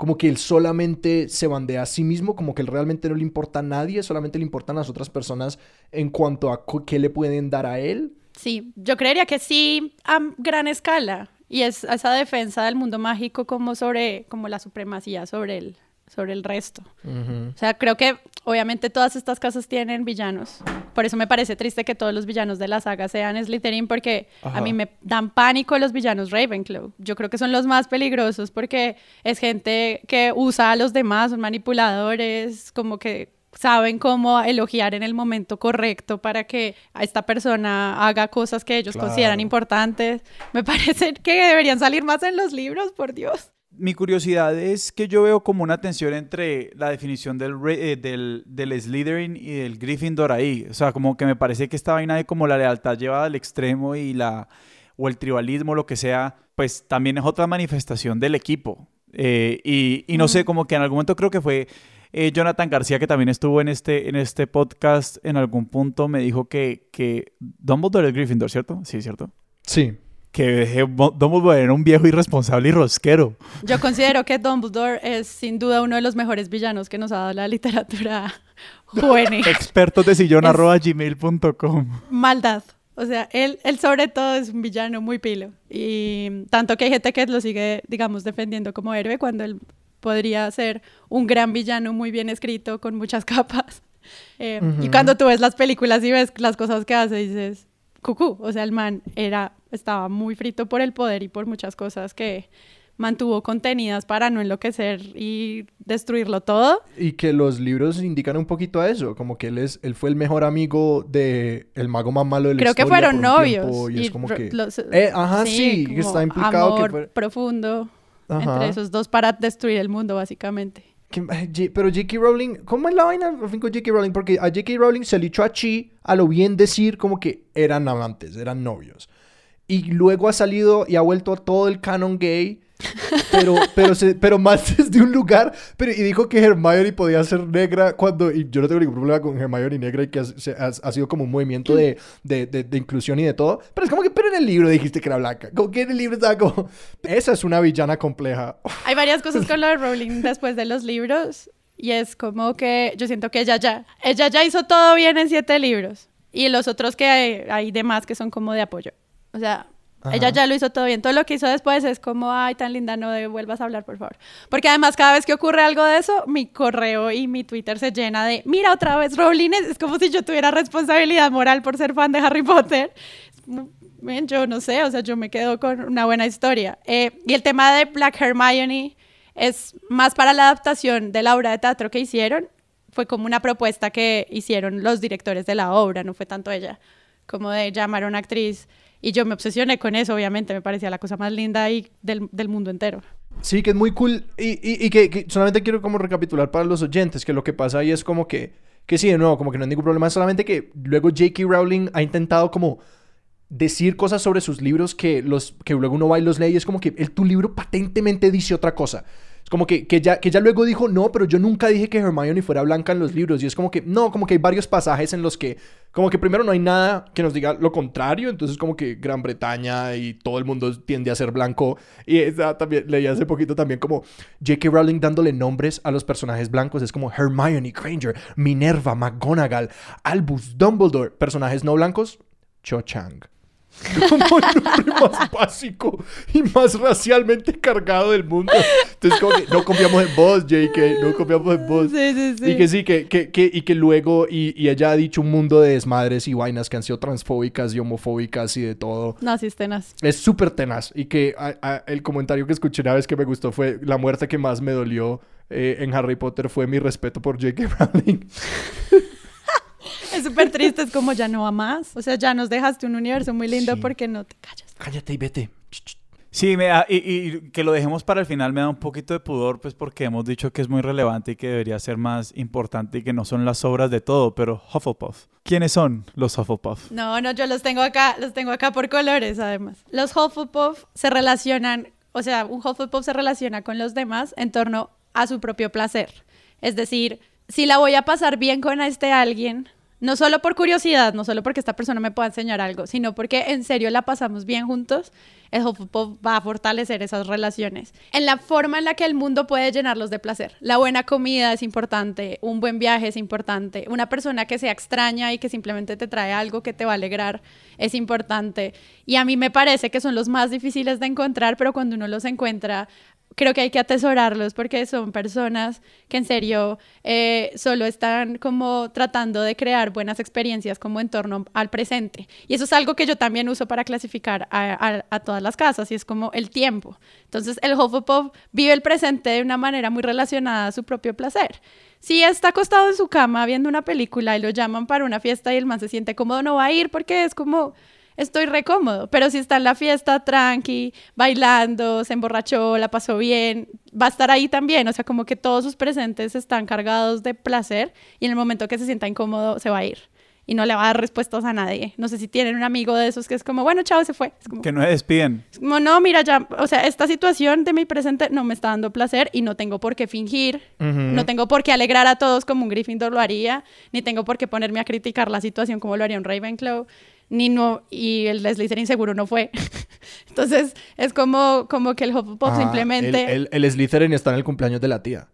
Como que él solamente se bandea a sí mismo, como que él realmente no le importa a nadie, solamente le importan las otras personas en cuanto a qué le pueden dar a él. Sí, yo creería que sí a gran escala. Y es esa defensa del mundo mágico como sobre, como la supremacía sobre él sobre el resto. O sea, creo que obviamente todas estas casas tienen villanos. Por eso me parece triste que todos los villanos de la saga sean Slytherin, porque a mí me dan pánico los villanos Ravenclaw. Yo creo que son los más peligrosos porque es gente que usa a los demás, son manipuladores, como que saben cómo elogiar en el momento correcto para que a esta persona haga cosas que ellos consideran importantes. Me parece que deberían salir más en los libros, por Dios mi curiosidad es que yo veo como una tensión entre la definición del, eh, del, del, Slytherin y del Gryffindor ahí. O sea, como que me parece que esta vaina de como la lealtad llevada al extremo y la o el tribalismo, lo que sea, pues también es otra manifestación del equipo. Eh, y, y, no sé, como que en algún momento creo que fue eh, Jonathan García, que también estuvo en este, en este podcast, en algún punto me dijo que, que Dumbledore es Gryffindor, ¿cierto? Sí, ¿cierto? Sí que Dumbledore era un viejo irresponsable y rosquero. Yo considero que Dumbledore es sin duda uno de los mejores villanos que nos ha dado la literatura juvenil. Expertos de sillón gmail.com. Maldad. O sea, él, él sobre todo es un villano muy pilo. Y tanto que hay gente que lo sigue, digamos, defendiendo como héroe cuando él podría ser un gran villano muy bien escrito, con muchas capas. Eh, y cuando tú ves las películas y ves las cosas que hace, dices, cucú. O sea, el man era, estaba muy frito por el poder y por muchas cosas que mantuvo contenidas para no enloquecer y destruirlo todo. Y que los libros indican un poquito a eso, como que él es, él fue el mejor amigo de el mago más malo del Creo que fueron novios. y, es como que eh, ajá, sí, está implicado amor profundo entre esos dos para destruir el mundo básicamente. Pero J.K. Rowling, ¿cómo es la vaina con J.K. Rowling? Porque a J.K. Rowling se le echó a Chi a lo bien decir como que eran amantes, eran novios. Y luego ha salido y ha vuelto todo el canon gay pero, pero, pero más desde un lugar. Pero, y dijo que Hermione podía ser negra cuando. Y yo no tengo ningún problema con Hermione negra y que ha, sido como un movimiento de, de, de, inclusión y de todo. Pero es como que, pero en el libro dijiste que era blanca. Como que en el libro estaba como. Esa es una villana compleja. Hay varias cosas con lo de Rowling después de los libros. Y es como que yo siento que ella ya. Ella ya hizo todo bien en siete libros. Y los otros que hay, hay demás que son como de apoyo. O sea, ella ya lo hizo todo bien. Todo lo que hizo después es como, ay, tan linda, no vuelvas a hablar, por favor. Porque además, cada vez que ocurre algo de eso, mi correo y mi Twitter se llena de, mira otra vez Rowling. Es como si yo tuviera responsabilidad moral por ser fan de Harry Potter. Yo no sé, o sea, yo me quedo con una buena historia. Eh, y el tema de Black Hermione es más para la adaptación de la obra de teatro que hicieron. Fue como una propuesta que hicieron los directores de la obra, no fue tanto ella, como de llamar a una actriz y yo me obsesioné con eso, obviamente, me parecía la cosa más linda ahí del, del mundo entero. Sí, que es muy cool. Y, y, y que, solamente quiero como recapitular para los oyentes, que lo que pasa ahí es como que, que sí, de nuevo, como que no hay ningún problema, solamente que luego J.K. Rowling ha intentado como decir cosas sobre sus libros que, los, que luego uno va y los lee y es como que el, tu libro patentemente dice otra cosa. Como que, que, ya, que ya luego dijo, no, pero yo nunca dije que Hermione fuera blanca en los libros. Y es como que, no, como que hay varios pasajes en los que, como que primero no hay nada que nos diga lo contrario. Entonces como que Gran Bretaña y todo el mundo tiende a ser blanco. Y esa también, leí hace poquito también como J.K. Rowling dándole nombres a los personajes blancos. Es como Hermione Granger, Minerva, McGonagall, Albus, Dumbledore. Personajes no blancos, Cho Chang. como el nombre más básico y más racialmente cargado del mundo. Entonces, como que no confiamos en vos, JK, no confiamos en vos. Sí, sí, sí. Y que sí, que, que, que- y que luego, y, y ella ha dicho un mundo de desmadres y vainas que han sido transfóbicas y homofóbicas y de todo. No, sí, es tenaz. Es súper tenaz. Y que a- a- el comentario que escuché una vez que me gustó fue la muerte que más me dolió eh, en Harry Potter fue mi respeto por J.K. Rowling. Es súper triste, es como ya no va más. O sea, ya nos dejaste un universo muy lindo Sí. porque no te callas. Cállate y vete. Sí, me da- y, y que lo dejemos para el final me da un poquito de pudor, pues porque hemos dicho que es muy relevante y que debería ser más importante y que no son las obras de todo, pero Hufflepuff. ¿Quiénes son los Hufflepuff? No, no, yo los tengo acá, los tengo acá por colores además. Los Hufflepuff se relacionan, o sea, un Hufflepuff se relaciona con los demás en torno a su propio placer. Es decir, si la voy a pasar bien con este alguien, no solo por curiosidad, no solo porque esta persona me pueda enseñar algo, sino porque en serio la pasamos bien juntos, el Hufflepuff va a fortalecer esas relaciones. En la forma en la que el mundo puede llenarlos de placer. La buena comida es importante, un buen viaje es importante, una persona que sea extraña y que simplemente te trae algo que te va a alegrar es importante. Y a mí me parece que son los más difíciles de encontrar, pero cuando uno los encuentra, creo que hay que atesorarlos porque son personas que en serio eh, solo están como tratando de crear buenas experiencias como en torno al presente. Y eso es algo que yo también uso para clasificar a, a- a todas las casas y es como el tiempo. Entonces el Hufflepuff vive el presente de una manera muy relacionada a su propio placer. Si está acostado en su cama viendo una película y lo llaman para una fiesta y el man se siente cómodo, no va a ir porque es como estoy re cómodo. Pero si está en la fiesta tranqui, bailando, se emborrachó, la pasó bien, va a estar ahí también. O sea, como que todos sus presentes están cargados de placer y en el momento que se sienta incómodo se va a ir. Y no le va a dar respuestas a nadie. No sé si tienen un amigo de esos que es como, bueno, chao, se fue. Es como, Que no se despiden. es como, no, mira, ya, o sea, esta situación de mi presente no me está dando placer y no tengo por qué fingir, no tengo por qué alegrar a todos como un Gryffindor lo haría, ni tengo por qué ponerme a criticar la situación como lo haría un Ravenclaw, ni no, y el Slytherin seguro no fue. Entonces, es como, como que el Hufflepuff Ah, simplemente... El, el, el Slytherin está en el cumpleaños de la tía.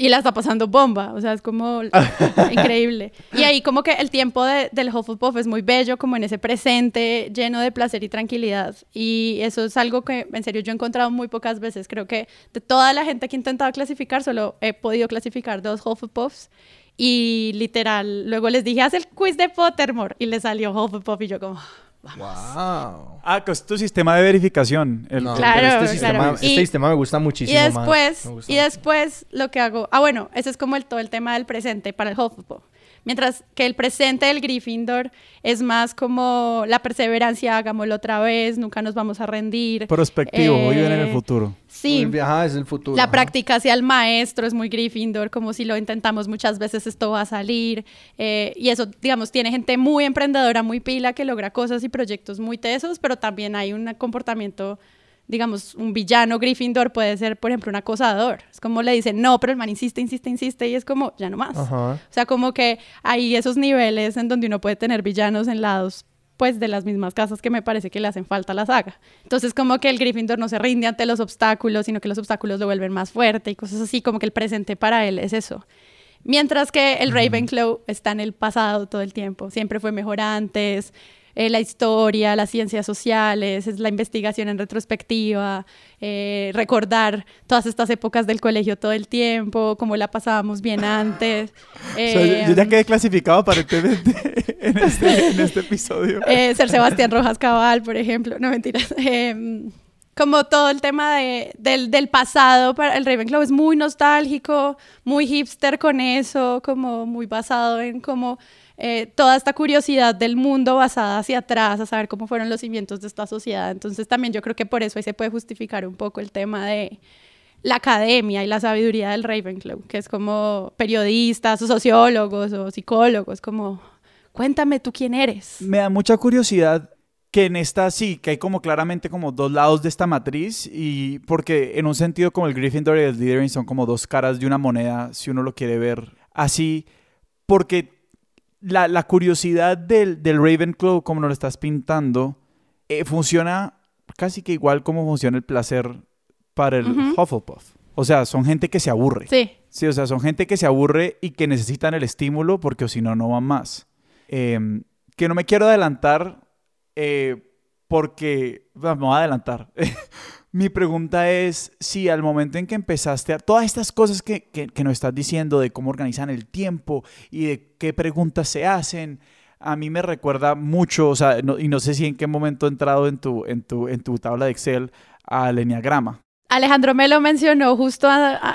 Y la está pasando bomba, o sea, es como increíble. Y ahí como que el tiempo de- del Hufflepuff es muy bello, como en ese presente lleno de placer y tranquilidad. Y eso es algo que, en serio, yo he encontrado muy pocas veces. Creo que de toda la gente que he intentado clasificar, solo he podido clasificar dos Hufflepuffs. Y literal, luego les dije, haz el quiz de Pottermore. Y le salió Hufflepuff y yo como... Wow. Ah, que es tu sistema de verificación. El- No, Claro, este, sistema, este Y- sistema me gusta Y muchísimo más. después, gusta y después lo que hago, ah bueno, ese es como el, todo el tema del presente para el Hufflepuff. Mientras que el presente del Gryffindor es más como la perseverancia, hagámoslo otra vez, nunca nos vamos a rendir. Prospectivo, Eh, viven en el futuro. Sí, viaje es el futuro. la ajá. práctica hacia el maestro es muy Gryffindor, como si lo intentamos muchas veces esto va a salir. eh, y eso, digamos, tiene gente muy emprendedora, muy pila, que logra cosas y proyectos muy tesos, pero también hay un comportamiento, digamos, un villano Gryffindor puede ser, por ejemplo, un acosador. Es como le dicen, no, pero el man insiste, insiste, insiste, y es como, ya no más. Ajá. O sea, como que hay esos niveles en donde uno puede tener villanos en lados pues de las mismas casas que me parece que le hacen falta a la saga. Entonces como que el Gryffindor no se rinde ante los obstáculos, sino que los obstáculos lo vuelven más fuerte y cosas así, como que el presente para él es eso. Mientras que el Ravenclaw está en el pasado todo el tiempo, siempre fue mejor antes, eh, la historia, las ciencias sociales, es la investigación en retrospectiva, eh, recordar todas estas épocas del colegio todo el tiempo, cómo la pasábamos bien antes. O sea, yo- yo Eh, ya quedé clasificado aparentemente en este, en este episodio. ser Sebastián Rojas Cabal, por ejemplo, no mentiras. Em, como todo el tema de- del, del pasado para el Ravenclaw es muy nostálgico, muy hipster con eso, como muy basado en como eh, toda esta curiosidad del mundo basada hacia atrás, a saber cómo fueron los cimientos de esta sociedad. Entonces también yo creo que por eso ahí se puede justificar un poco el tema de la academia y la sabiduría del Ravenclaw, que es como periodistas o sociólogos o psicólogos, como cuéntame tú quién eres. Me da mucha curiosidad que en esta sí, que hay como claramente como dos lados de esta matriz y porque en un sentido como el Gryffindor y el Slytherin son como dos caras de una moneda, si uno lo quiere ver así, porque la, la curiosidad del, del Ravenclaw, como nos lo estás pintando, eh, funciona casi que igual como funciona el placer para el. Hufflepuff. O sea, son gente que se aburre. Sí, Sí, o sea, son gente que se aburre y que necesitan el estímulo porque o si no, no van más. Eh, que no me quiero adelantar, eh, porque vamos a adelantar. Mi pregunta es si al momento en que empezaste a todas estas cosas que, que, nos estás diciendo de cómo organizan el tiempo y de qué preguntas se hacen, a mí me recuerda mucho, o sea, y no sé si en qué momento he entrado en tu, en tu, en tu tabla de Excel al Enneagrama. Alejandro me lo mencionó justo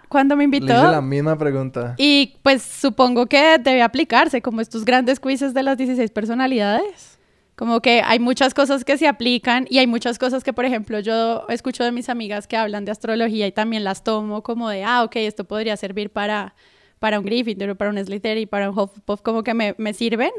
cuando me invitó. Le hice la misma pregunta. Y pues supongo que debe aplicarse como estos grandes quizzes de las 16 personalidades. Como que hay muchas cosas que se aplican y hay muchas cosas que, por ejemplo, yo escucho de mis amigas que hablan de astrología y también las tomo como de, ah, ok, esto podría servir para, para un Gryffindor, para un Slytherin, para un Hufflepuff, como que me, me sirven.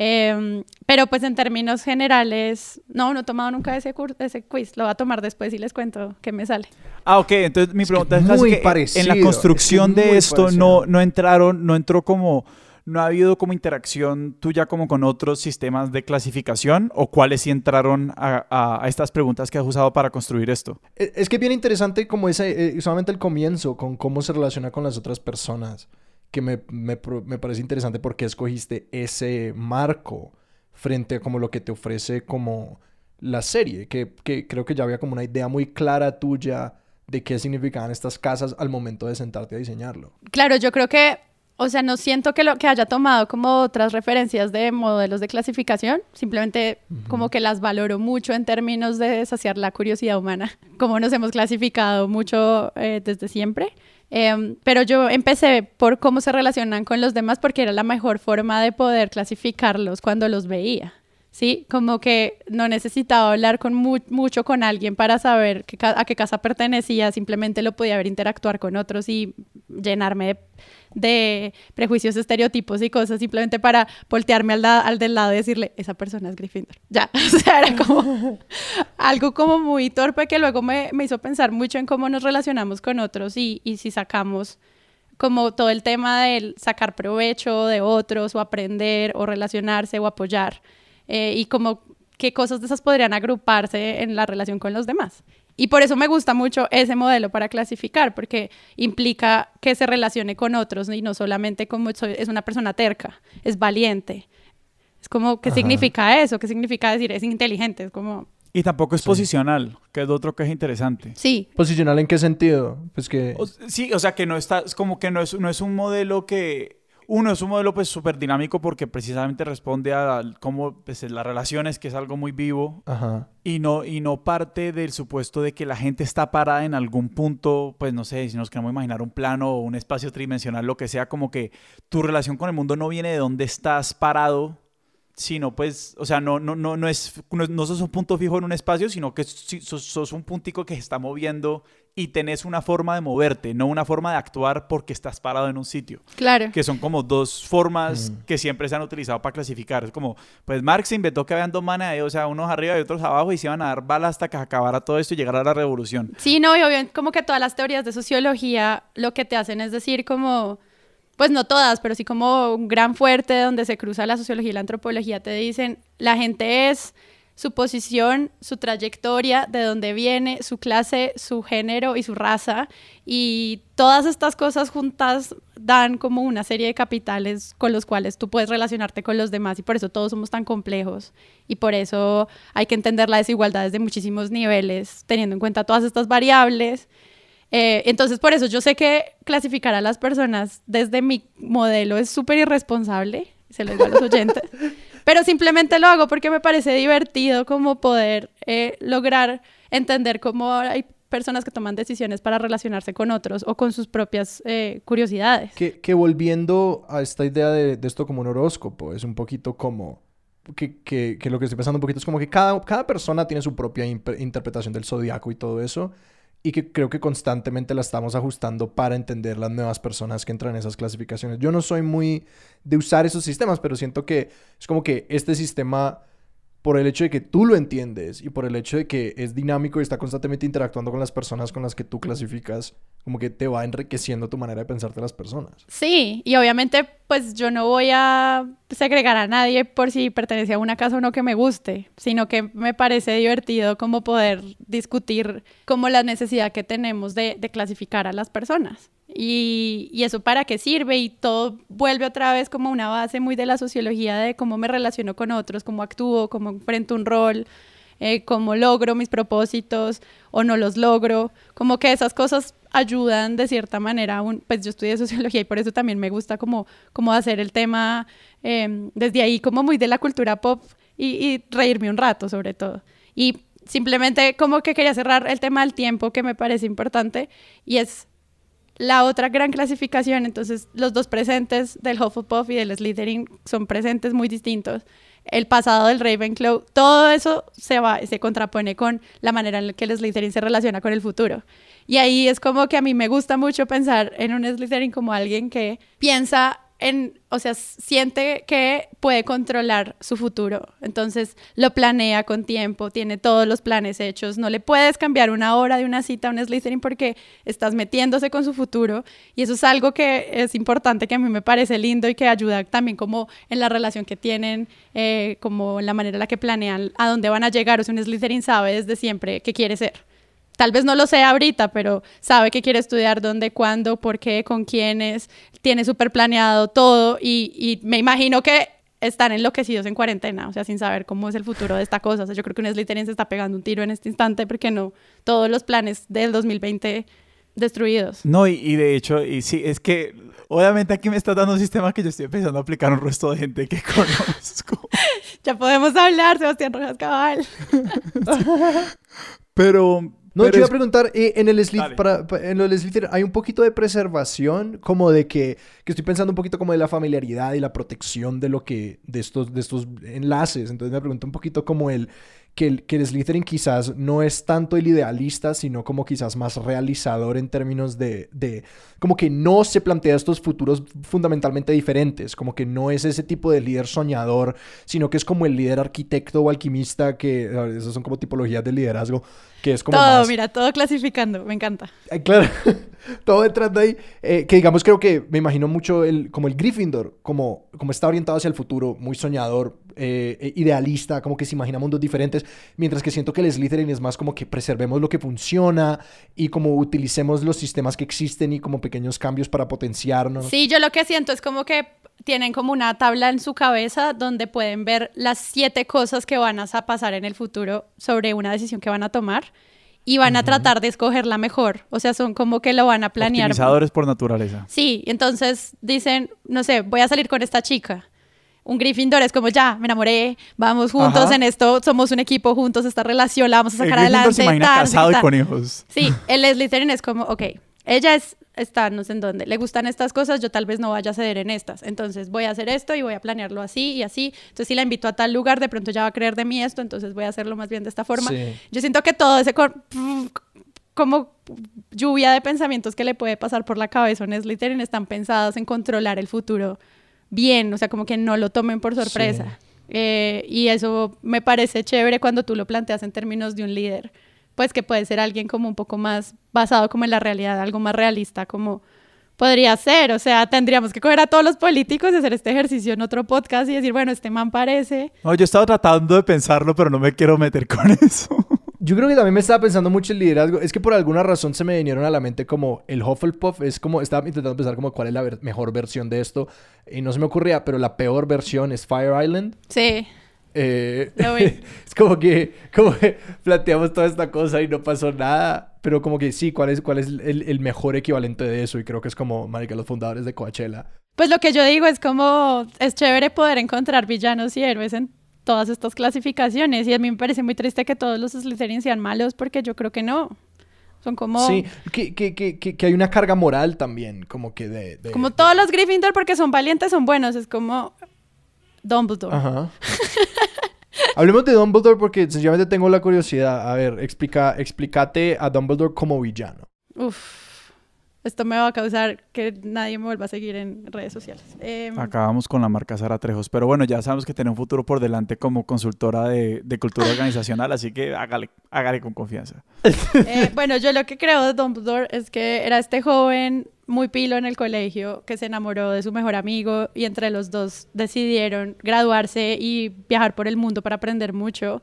Em, pero pues en términos generales, no, no he tomado nunca ese, ese quiz, lo voy a tomar después y les cuento qué me sale. Ah, ok, entonces mi pregunta es, muy parecido, en la construcción de esto no, no entraron, no entró como, no ha habido como interacción tuya como con otros sistemas de clasificación o cuáles sí entraron a, a, estas preguntas que has usado para construir esto. E, es que es bien interesante como ese, eh, solamente el comienzo con cómo se relaciona con las otras personas que me, me, me, parece interesante porque escogiste ese marco frente a como lo que te ofrece como la serie, que, que creo que ya había como una idea muy clara tuya de qué significaban estas casas al momento de sentarte a diseñarlo. Claro, yo creo que, o sea, no siento que lo que haya tomado como otras referencias de modelos de clasificación, simplemente como que las valoro mucho en términos de saciar la curiosidad humana, como nos hemos clasificado mucho eh, desde siempre. Em, pero yo empecé por cómo se relacionan con los demás porque era la mejor forma de poder clasificarlos cuando los veía. ¿sí? Como que no necesitaba hablar con mucho con alguien para saber a qué casa pertenecía, simplemente lo podía ver interactuar con otros y llenarme de de prejuicios, estereotipos y cosas simplemente para voltearme al, al del lado y decirle, esa persona es Gryffindor. Ya, o sea, era como algo como muy torpe que luego me, me, hizo pensar mucho en cómo nos relacionamos con otros y, y si sacamos como todo el tema del sacar provecho de otros o aprender o relacionarse o apoyar eh, y como qué cosas de esas podrían agruparse en la relación con los demás. Y por eso me gusta mucho ese modelo para clasificar, porque implica que se relacione con otros y no solamente como es una persona terca, es valiente. Es como, ¿qué significa eso? ¿Qué significa decir es inteligente? Es como... Y tampoco es posicional, que es otro que es interesante. Sí. ¿Posicional en qué sentido? Pues que... sí, o sea, que no está, es como que no es, no es un modelo que uno es un modelo pues súper dinámico porque precisamente responde a cómo pues, las relaciones, que es algo muy vivo, Y, no, y no parte del supuesto de que la gente está parada en algún punto, pues no sé, si nos queremos imaginar un plano o un espacio tridimensional, lo que sea, como que tu relación con el mundo no viene de dónde estás parado, sino pues, o sea, no, no, no, no, es, no, sos un punto fijo en un espacio, sino que sos, sos, un puntico que se está moviendo y tenés una forma de moverte, no una forma de actuar porque estás parado en un sitio. Claro. Que son como dos formas mm. que siempre se han utilizado para clasificar. Es como, pues Marx inventó que habían dos manas, o sea, unos arriba y otros abajo y se iban a dar balas hasta que acabara todo esto y llegara a la revolución. Sí, no, y obviamente como que todas las teorías de sociología lo que te hacen es decir como pues no todas, pero sí como un gran fuerte donde se cruza la sociología y la antropología, te dicen, la gente es su posición, su trayectoria, de dónde viene, su clase, su género y su raza. Y todas estas cosas juntas dan como una serie de capitales con los cuales tú puedes relacionarte con los demás y por eso todos somos tan complejos. Y por eso hay que entender la desigualdad desde muchísimos niveles, teniendo en cuenta todas estas variables eh, entonces, por eso yo sé que clasificar a las personas desde mi modelo es súper irresponsable, se lo digo a los oyentes, pero simplemente lo hago porque me parece divertido como poder eh, lograr entender cómo hay personas que toman decisiones para relacionarse con otros o con sus propias eh, curiosidades. Que, volviendo a esta idea de, de, esto como un horóscopo, es un poquito como... Que, que, que, lo que estoy pensando un poquito es como que cada, cada persona tiene su propia interpretación del zodiaco y todo eso y que creo que constantemente la estamos ajustando para entender las nuevas personas que entran en esas clasificaciones. Yo no soy muy de usar esos sistemas, pero siento que es como que este sistema por el hecho de que tú lo entiendes y por el hecho de que es dinámico y está constantemente interactuando con las personas con las que tú clasificas, como que te va enriqueciendo tu manera de pensarte las personas. Sí, y obviamente pues yo no voy a segregar a nadie por si pertenece a una casa o no que me guste, sino que me parece divertido como poder discutir como la necesidad que tenemos de clasificar a las personas. Y, eso para qué sirve y todo vuelve otra vez como una base muy de la sociología de cómo me relaciono con otros, cómo actúo, cómo enfrento un rol, eh, cómo logro mis propósitos o no los logro, como que esas cosas ayudan de cierta manera, un, pues yo estudié sociología y por eso también me gusta como, como hacer el tema em, desde ahí como muy de la cultura pop y, y reírme un rato sobre todo. Y simplemente como que quería cerrar el tema del tiempo que me parece importante y es la otra gran clasificación, entonces los dos presentes del Hufflepuff y del Slytherin son presentes muy distintos. El pasado del Ravenclaw, todo eso se va, se contrapone con la manera en la que el Slytherin se relaciona con el futuro. Y ahí es como que a mí me gusta mucho pensar en un Slytherin como alguien que piensa en, o sea, siente que puede controlar su futuro. Entonces lo planea con tiempo, tiene todos los planes hechos. No le puedes cambiar una hora de una cita a un Slytherin porque estás metiéndose con su futuro. Y eso es algo que es importante, que a mí me parece lindo y que ayuda también como en la relación que tienen, eh, como en la manera en la que planean a dónde van a llegar. O sea, un Slytherin sabe desde siempre qué quiere ser. Tal vez no lo sea ahorita, pero sabe que quiere estudiar dónde, cuándo, por qué, con quiénes, tiene súper planeado todo y, y, me imagino que están enloquecidos en cuarentena, o sea, sin saber cómo es el futuro de esta cosa. O sea, yo creo que un Slytherin se está pegando un tiro en este instante porque no, todos los planes del 2020 destruidos. No, y, y, de hecho, y sí, es que obviamente aquí me estás dando un sistema que yo estoy empezando a aplicar a un resto de gente que conozco. ya podemos hablar, Sebastián Rojas Cabal. Pero, no, Pero yo iba es- a preguntar, eh, en el Dale. para, pa- en el Slytherin hay un poquito de preservación, como de que, que estoy pensando un poquito como de la familiaridad y la protección de lo que, de estos, de estos enlaces. Entonces me pregunto un poquito como el, que el, que el Slytherin quizás no es tanto el idealista, sino como quizás más realizador en términos de, de, como que no se plantea estos futuros fundamentalmente diferentes, como que no es ese tipo de líder soñador, sino que es como el líder arquitecto o alquimista, que esas son como tipologías de liderazgo, que es como todo, más- mira, todo clasificando, me encanta. Ay, claro, todo entrando ahí. Eh, que digamos, creo que me imagino mucho el, como el Gryffindor, como, como está orientado hacia el futuro, muy soñador, eh, eh, idealista, como que se imagina mundos diferentes. Mientras que siento que el Slytherin es más como que preservemos lo que funciona y como utilicemos los sistemas que existen y como pequeños cambios para potenciarnos. Sí, yo lo que siento es como que tienen como una tabla en su cabeza donde pueden ver las siete cosas que van a sa- pasar en el futuro sobre una decisión que van a tomar y van a tratar de escoger la mejor. O sea, son como que lo van a planear. optimizadores por naturaleza. Sí, entonces dicen, no sé, voy a salir con esta chica. Un Gryffindor es como, ya, me enamoré, vamos juntos Ajá. en esto, somos un equipo juntos, esta relación la vamos a El sacar Gryffindor adelante. se imagina tal, casado y con hijos. Sí, el Slytherin es como, ok, ella es, está no sé en dónde, le gustan estas cosas, yo tal vez no vaya a ceder en estas, entonces voy a hacer esto y voy a planearlo así y así, entonces si la invito a tal lugar, de pronto ya va a creer de mí esto, entonces voy a hacerlo más bien de esta forma. Sí. Yo siento que todo ese como lluvia de pensamientos que le puede pasar por la cabeza a Slytherin están pensados en controlar el futuro bien, o sea, como que no lo tomen por sorpresa. Sí. Eh, y eso me parece chévere cuando tú lo planteas en términos de un líder, pues que puede ser alguien como un poco más basado como en la realidad, algo más realista, como podría ser, o sea, tendríamos que coger a todos los políticos y hacer este ejercicio en otro podcast y decir, bueno, este man parece... No, yo he estado tratando de pensarlo, pero no me quiero meter con eso. Yo creo que también me estaba pensando mucho el liderazgo. Es que por alguna razón se me vinieron a la mente como el Hufflepuff. Es como, estaba intentando pensar como cuál es la ver- mejor versión de esto. Y no se me ocurría, pero la peor versión es Fire Island. Sí, Eh, es como que, como que planteamos toda esta cosa y no pasó nada. Pero como que sí, ¿cuál es, cuál es el, el mejor equivalente de eso? Y creo que es como, marica, los fundadores de Coachella. Pues lo que yo digo es como es chévere poder encontrar villanos y héroes en todas estas clasificaciones y a mí me parece muy triste que todos los Slytherin sean malos porque yo creo que no. Son como Sí, que, que, que, que, que hay una carga moral también, como que de... de- como de- todos los Gryffindor porque son valientes, son buenos, es como Dumbledore. Ajá. Hablemos de Dumbledore porque sencillamente tengo la curiosidad. A ver, explica, explícate a Dumbledore como villano. Uf. Esto me va a causar que nadie me vuelva a seguir en redes sociales. Em, Acabamos con la marca Sara Trejos, pero bueno, ya sabemos que tiene un futuro por delante como consultora de, de cultura organizacional, así que hágale, hágale con confianza. Eh, bueno, yo lo que creo de Dumbledore es que era este joven muy pilo en el colegio que se enamoró de su mejor amigo y entre los dos decidieron graduarse y viajar por el mundo para aprender mucho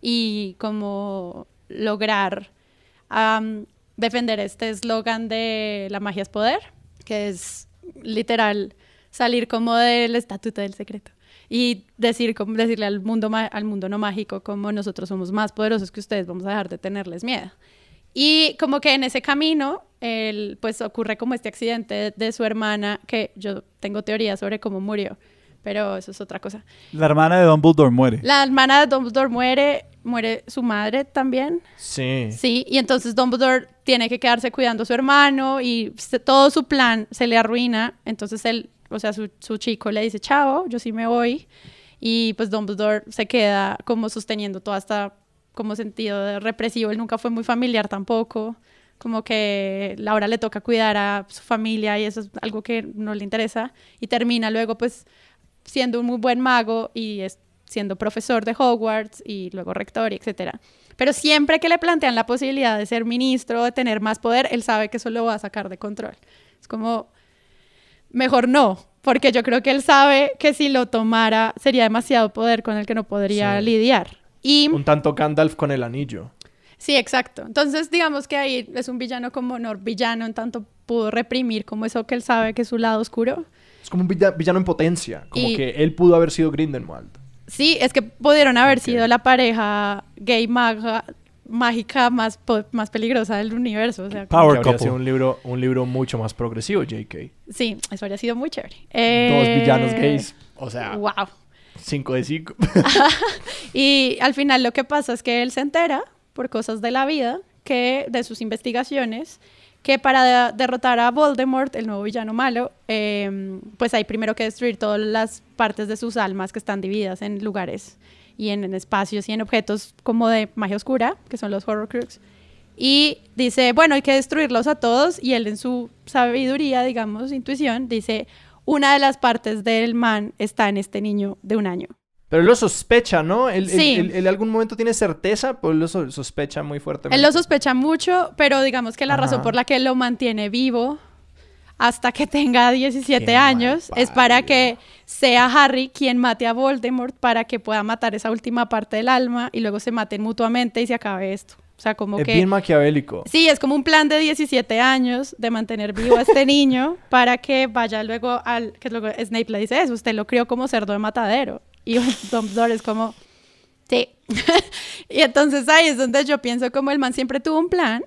y como lograr am, defender este eslogan de la magia es poder, que es literal salir como del estatuto del secreto y decir, como, decirle al mundo, al mundo no mágico como nosotros somos más poderosos que ustedes, vamos a dejar de tenerles miedo. Y como que en ese camino, él, pues ocurre como este accidente de, su hermana, que yo tengo teorías sobre cómo murió, pero eso es otra cosa. La hermana de Dumbledore muere. La hermana de Dumbledore muere, muere su madre también. Sí. Sí, y entonces Dumbledore tiene que quedarse cuidando a su hermano y todo su plan se le arruina, entonces él, o sea, su, su chico le dice, chao, yo sí me voy. Y pues Dumbledore se queda como sosteniendo toda esta como sentido de represivo, él nunca fue muy familiar tampoco, como que Laura le toca cuidar a su familia y eso es algo que no le interesa y termina luego pues siendo un muy buen mago y siendo profesor de Hogwarts y luego rector y etcétera. Pero siempre que le plantean la posibilidad de ser ministro, de tener más poder, él sabe que eso lo va a sacar de control. Es como, mejor no, porque yo creo que él sabe que si lo tomara sería demasiado poder con el que no podría lidiar. Y, un tanto Gandalf con el anillo. Sí, exacto. Entonces, digamos que ahí es un villano como no villano, en tanto pudo reprimir como eso que él sabe que es su lado oscuro. Es como un villano en potencia, como que él pudo haber sido Grindelwald. Sí, es que pudieron haber sido la pareja gay maga, mágica más, más peligrosa del universo. O sea, Power que sido un libro, un libro mucho más progresivo, J.K. Sí, eso habría sido muy chévere. Dos villanos eh, gays. O sea. Wow. 5 de 5. y al final lo que pasa es que él se entera, por cosas de la vida, que de sus investigaciones, que para derrotar a Voldemort, el nuevo villano malo, em, pues hay primero que destruir todas las partes de sus almas que están divididas en lugares y en, espacios y en objetos como de magia oscura, que son los Horrocrux. Y dice, bueno, hay que destruirlos a todos. Y él en su sabiduría, digamos, intuición, dice, una de las partes del man está en este niño de un año. Pero él lo sospecha, ¿no? Él, sí. en algún momento tiene certeza, pues lo sospecha muy fuertemente. Él lo sospecha mucho, pero digamos que la razón por la que él lo mantiene vivo hasta que tenga 17 años es para que sea Harry quien mate a Voldemort para que pueda matar esa última parte del alma y luego se maten mutuamente y se acabe esto. O sea, como es que... bien maquiavélico. Sí, es como un plan de 17 años de mantener vivo a este niño para que vaya luego al... Que luego Snape le dice eso, usted lo crió como cerdo de matadero. Y Dumbledore es como... Sí. y entonces ahí es donde yo pienso como el man siempre tuvo un plan.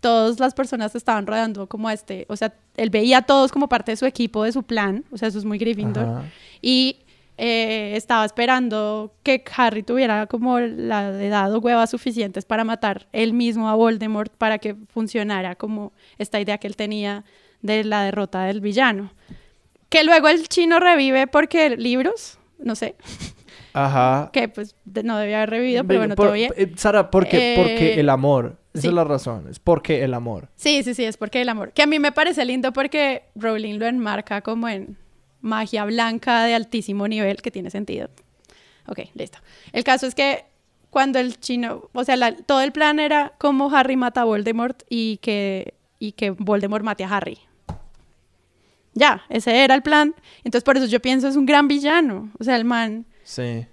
Todas las personas estaban rodeando como este... O sea, él veía a todos como parte de su equipo, de su plan. O sea, eso es muy Gryffindor. Y eh, estaba esperando que Harry tuviera como la edad o huevas suficientes para matar él mismo a Voldemort para que funcionara como esta idea que él tenía de la derrota del villano. Que luego el chino revive porque libros, no sé. Ajá. que pues no debía haber revivido, pero bueno, todo bien. Eh, Sara, porque, porque eh, el amor. Esa es la razón, es porque el amor. Sí, sí, sí, es porque el amor. Que a mí me parece lindo porque Rowling lo enmarca como en magia blanca de altísimo nivel que tiene sentido. Ok, listo. El caso es que cuando el chino, o sea, todo el plan era cómo Harry mata a Voldemort y que, y que Voldemort mate a Harry. Ya, ese era el plan. Entonces por eso yo pienso es un gran villano. O sea, el man sí.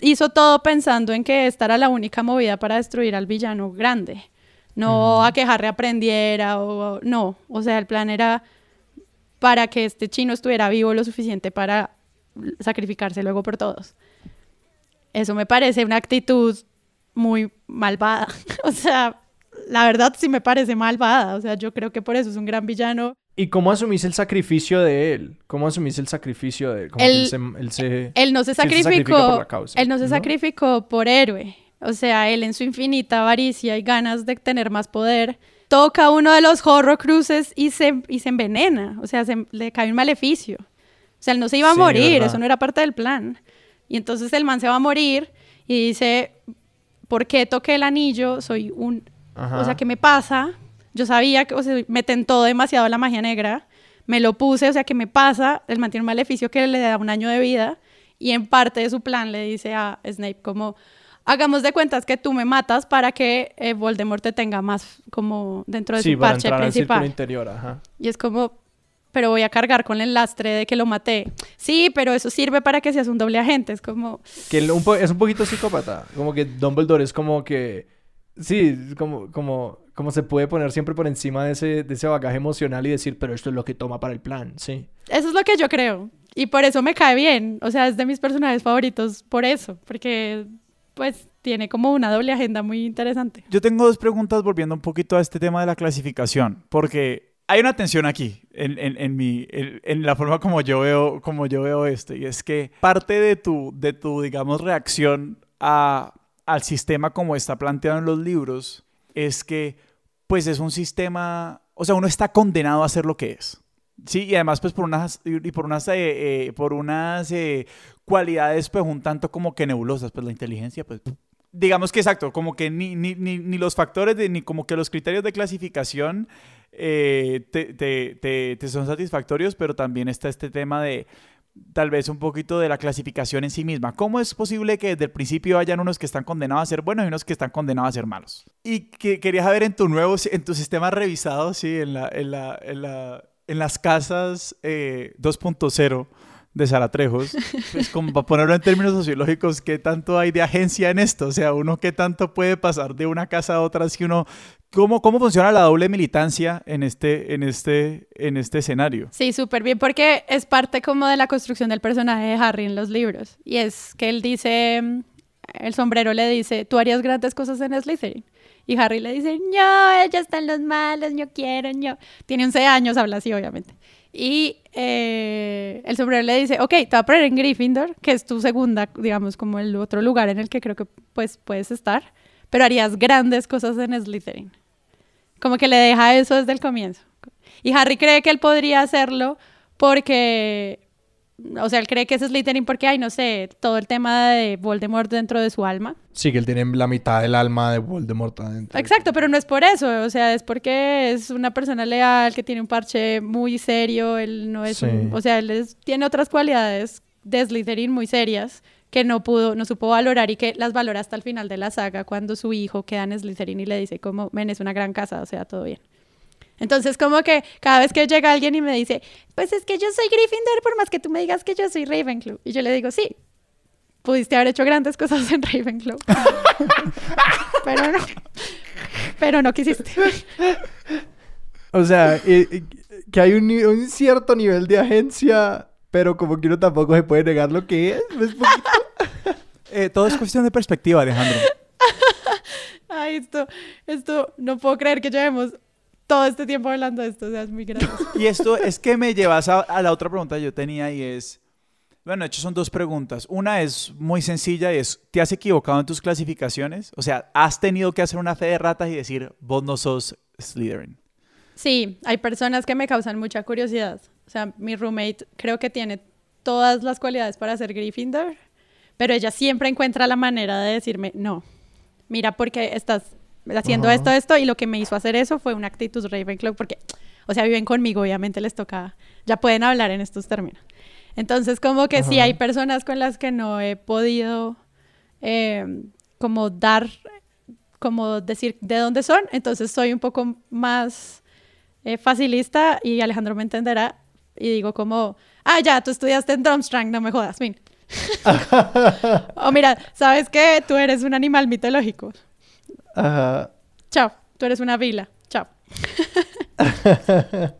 hizo todo pensando en que esta era la única movida para destruir al villano grande. No a que Harry aprendiera o no. O sea, el plan era para que este chino estuviera vivo lo suficiente para sacrificarse luego por todos. Eso me parece una actitud muy malvada. o sea, la verdad sí me parece malvada. O sea, yo creo que por eso es un gran villano. ¿Y cómo asumís el sacrificio de él? ¿Cómo asumís el sacrificio de él? él, se, él, no se sacrificó. él no se sacrificó por héroe. O sea, él en su infinita avaricia y ganas de tener más poder, toca uno de los horrocruces y se, y se envenena, o sea, se, le cae un maleficio. O sea, él no se iba a morir, eso no era parte del plan. Y entonces el man se va a morir y dice, ¿por qué toqué el anillo? Soy un... O sea, ¿qué me pasa? Yo sabía que o sea, me tentó demasiado la magia negra, me lo puse, o sea, ¿qué me pasa? Él mantiene un maleficio que le da un año de vida y en parte de su plan le dice a Snape como, hagamos de cuentas que tú me matas para que eh, Voldemort te tenga más como dentro de su parche principal. interior, ajá. Y es como, pero voy a cargar con el lastre de que lo maté. Sí, pero eso sirve para que seas un doble agente. Es como... Que es un poquito psicópata. Como que Dumbledore es como que... Sí, como, como, como se puede poner siempre por encima de ese, de ese bagaje emocional y decir, pero esto es lo que toma para el plan, sí. Eso es lo que yo creo. y por eso me cae bien. O sea, es de mis personajes favoritos por eso, porque pues tiene como una doble agenda muy interesante. Yo tengo dos preguntas volviendo un poquito a este tema de la clasificación, porque hay una tensión aquí en, en, en mi, en, en, la forma como yo veo, como yo veo esto, y es que parte de tu, de tu digamos, reacción a, al sistema como está planteado en los libros es que, pues, es un sistema, o sea, uno está condenado a ser lo que es. Sí, y además pues por unas, y por unas, eh, eh, por unas eh, cualidades pues un tanto como que nebulosas, pues la inteligencia pues digamos que exacto, como que ni, ni, ni, ni los factores, ni como que los criterios de clasificación te, te, te, son satisfactorios, pero también está este tema de tal vez un poquito de la clasificación en sí misma. ¿Cómo es posible que desde el principio hayan unos que están condenados a ser buenos y unos que están condenados a ser malos? Y que quería saber en tu nuevo, en tu sistema revisado, sí, en la, en la, en la en las casas eh, 2.0 de Zaratrejos, pues como para ponerlo en términos sociológicos, ¿qué tanto hay de agencia en esto? O sea, uno qué tanto puede pasar de una casa a otra si uno... ¿Cómo, cómo funciona la doble militancia en este, en este, en este escenario? Sí, súper bien, porque es parte como de la construcción del personaje de Harry en los libros. Y es que él dice, el sombrero le dice, tú harías grandes cosas en Slytherin. Y Harry le dice, no, ya están los malos, no quiero, no. Tiene 11 años, habla así, obviamente. Y eh, el sombrero le dice, ok, te voy a poner en Gryffindor, que es tu segunda, digamos, como el otro lugar en el que creo que pues, puedes estar, pero harías grandes cosas en Slytherin. Como que le deja eso desde el comienzo. Y Harry cree que él podría hacerlo porque o sea, él cree que es Slytherin porque hay, no sé, todo el tema de Voldemort dentro de su alma. Sí, que él tiene la mitad del alma de Voldemort adentro. Exacto, pero no es por eso, o sea, es porque es una persona leal, que tiene un parche muy serio, él no es Sí. un- o sea, él es- tiene otras cualidades de Slytherin muy serias que no pudo, no supo valorar y que las valora hasta el final de la saga cuando su hijo queda en Slytherin y le dice como, ven, es una gran casa, o sea, todo bien. Entonces, como que cada vez que llega alguien y me dice, pues es que yo soy Gryffindor, por más que tú me digas que yo soy Ravenclaw. Y yo le digo, sí, pudiste haber hecho grandes cosas en Ravenclaw. pero no. Pero no quisiste. O sea, eh, que hay un, cierto nivel de agencia, pero como que uno tampoco se puede negar lo que es. Eh, todo es cuestión de perspectiva, Alejandro. Ay, esto, esto, no puedo creer que llevemos todo este tiempo hablando de esto. O sea, es muy gracioso. Y esto es que me llevas a, a la otra pregunta que yo tenía y es, bueno, de hecho son dos preguntas. Una es muy sencilla y es, ¿te has equivocado en tus clasificaciones? O sea, ¿has tenido que hacer una fe de ratas y decir, vos no sos Slytherin? Sí, hay personas que me causan mucha curiosidad. O sea, mi roommate creo que tiene todas las cualidades para ser Gryffindor, pero ella siempre encuentra la manera de decirme, no, mira porque estás haciendo Ajá. esto, esto, y lo que me hizo hacer eso fue una actitud Ravenclaw, porque, o sea, viven conmigo, obviamente les toca, ya pueden hablar en estos términos. Entonces, como que sí Ajá. hay personas con las que no he podido eh, como dar, como decir de dónde son, entonces soy un poco más eh, facilista y Alejandro me entenderá y digo como, ah, ya, tú estudiaste en Drumstrang, no me jodas, fin. o mira, ¿sabes qué? Tú eres un animal mitológico. Ajá. Chao, tú eres una vila. Chao.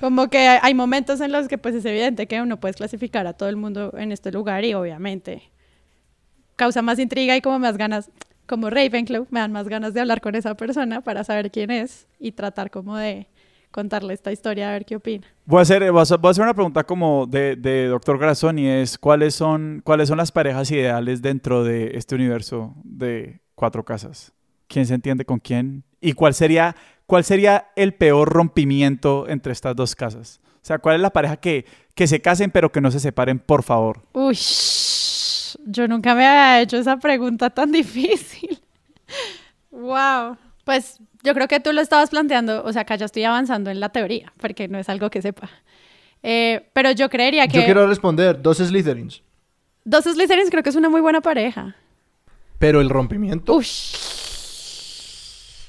Como que hay momentos en los que pues es evidente que uno puede clasificar a todo el mundo en este lugar y obviamente causa más intriga y como más ganas, como Ravenclaw, me dan más ganas de hablar con esa persona para saber quién es y tratar como de contarle esta historia a ver qué opina. Voy a hacer, voy a hacer- voy a hacer una pregunta como de, de Doctor Grazón y es, ¿cuáles son, ¿cuáles son las parejas ideales dentro de este universo de cuatro casas? ¿Quién se entiende con quién? ¿Y cuál sería, cuál sería el peor rompimiento entre estas dos casas? O sea, ¿cuál es la pareja que, que se casen pero que no se separen, por favor? Uy, yo nunca me había hecho esa pregunta tan difícil. wow. Pues yo creo que tú lo estabas planteando, o sea, acá ya estoy avanzando en la teoría, porque no es algo que sepa. Eh, pero yo creería que Yo quiero responder, dos Slytherins. dos Slytherins creo que es una muy buena pareja. Pero el rompimiento, Uy,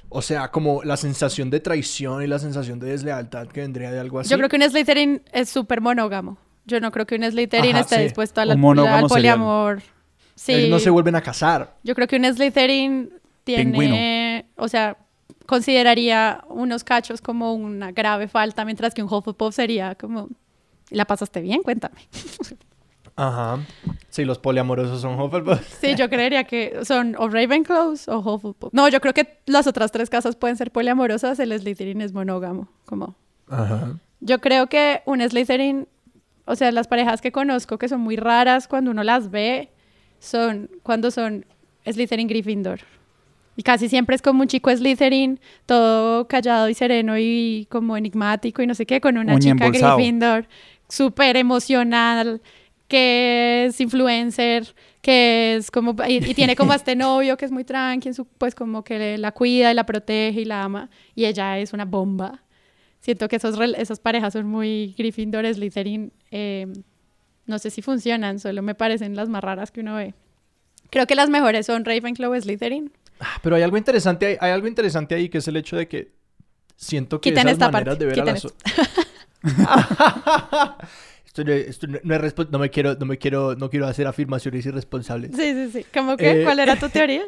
o sea, como la sensación de traición y la sensación de deslealtad que vendría de algo así. yo creo que un Slytherin es súper monógamo. Yo no creo que un Slytherin Ajá, esté sí. dispuesto al, al poliamor. Sí. Ellos no se vuelven a casar. Yo creo que un Slytherin tiene, o sea, consideraría unos cachos como una grave falta, mientras que un Hufflepuff sería como ¿La pasaste bien? Cuéntame. Ajá. Sí, los poliamorosos son Hufflepuff. Sí, yo creería que son o Ravenclaws o Hufflepuff. No, yo creo que las otras tres casas pueden ser poliamorosas. El Slytherin es monógamo. Como... Ajá. Yo creo que un Slytherin, o sea, las parejas que conozco que son muy raras cuando uno las ve, son cuando son Slytherin Gryffindor. Y casi siempre es como un chico Slytherin, todo callado y sereno y como enigmático y no sé qué, con una Uña chica embolsado. Gryffindor súper emocional, que es influencer, que es como... Y, y tiene como a este novio que es muy tranqui, en su- pues como que la cuida y la protege y la ama. Y ella es una bomba. Siento que esos, esas parejas son muy Gryffindor, Slytherin. eh, no sé si funcionan, solo me parecen las más raras que uno ve. Creo que las mejores son Ravenclaw, Slytherin. Ah, Pero hay algo interesante, ahí- hay algo interesante ahí que es el hecho de que siento que Quiten esas esta maneras parte, de ver a quiten las o- esto no, esto no- no es respo- no me quiero no me quiero no quiero hacer afirmaciones irresponsables. Sí, sí, sí. ¿Cómo que? Eh, ¿Cuál era tu teoría?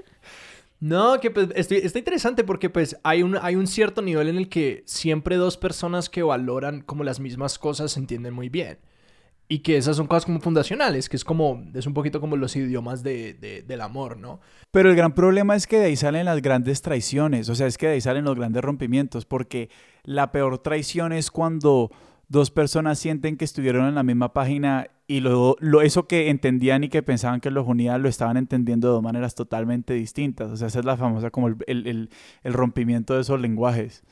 No, que pues estoy- está interesante porque pues hay un, hay un cierto nivel en el que siempre dos personas que valoran como las mismas cosas se entienden muy bien. Y que esas son cosas como fundacionales, que es como, es un poquito como los idiomas de, de- del amor, ¿no? Pero el gran problema es que de ahí salen las grandes traiciones, o sea, es que de ahí salen los grandes rompimientos, porque la peor traición es cuando dos personas sienten que estuvieron en la misma página y luego lo, eso que entendían y que pensaban que los unía lo estaban entendiendo de dos maneras totalmente distintas. O sea, esa es la famosa como el, el- el- rompimiento de esos lenguajes.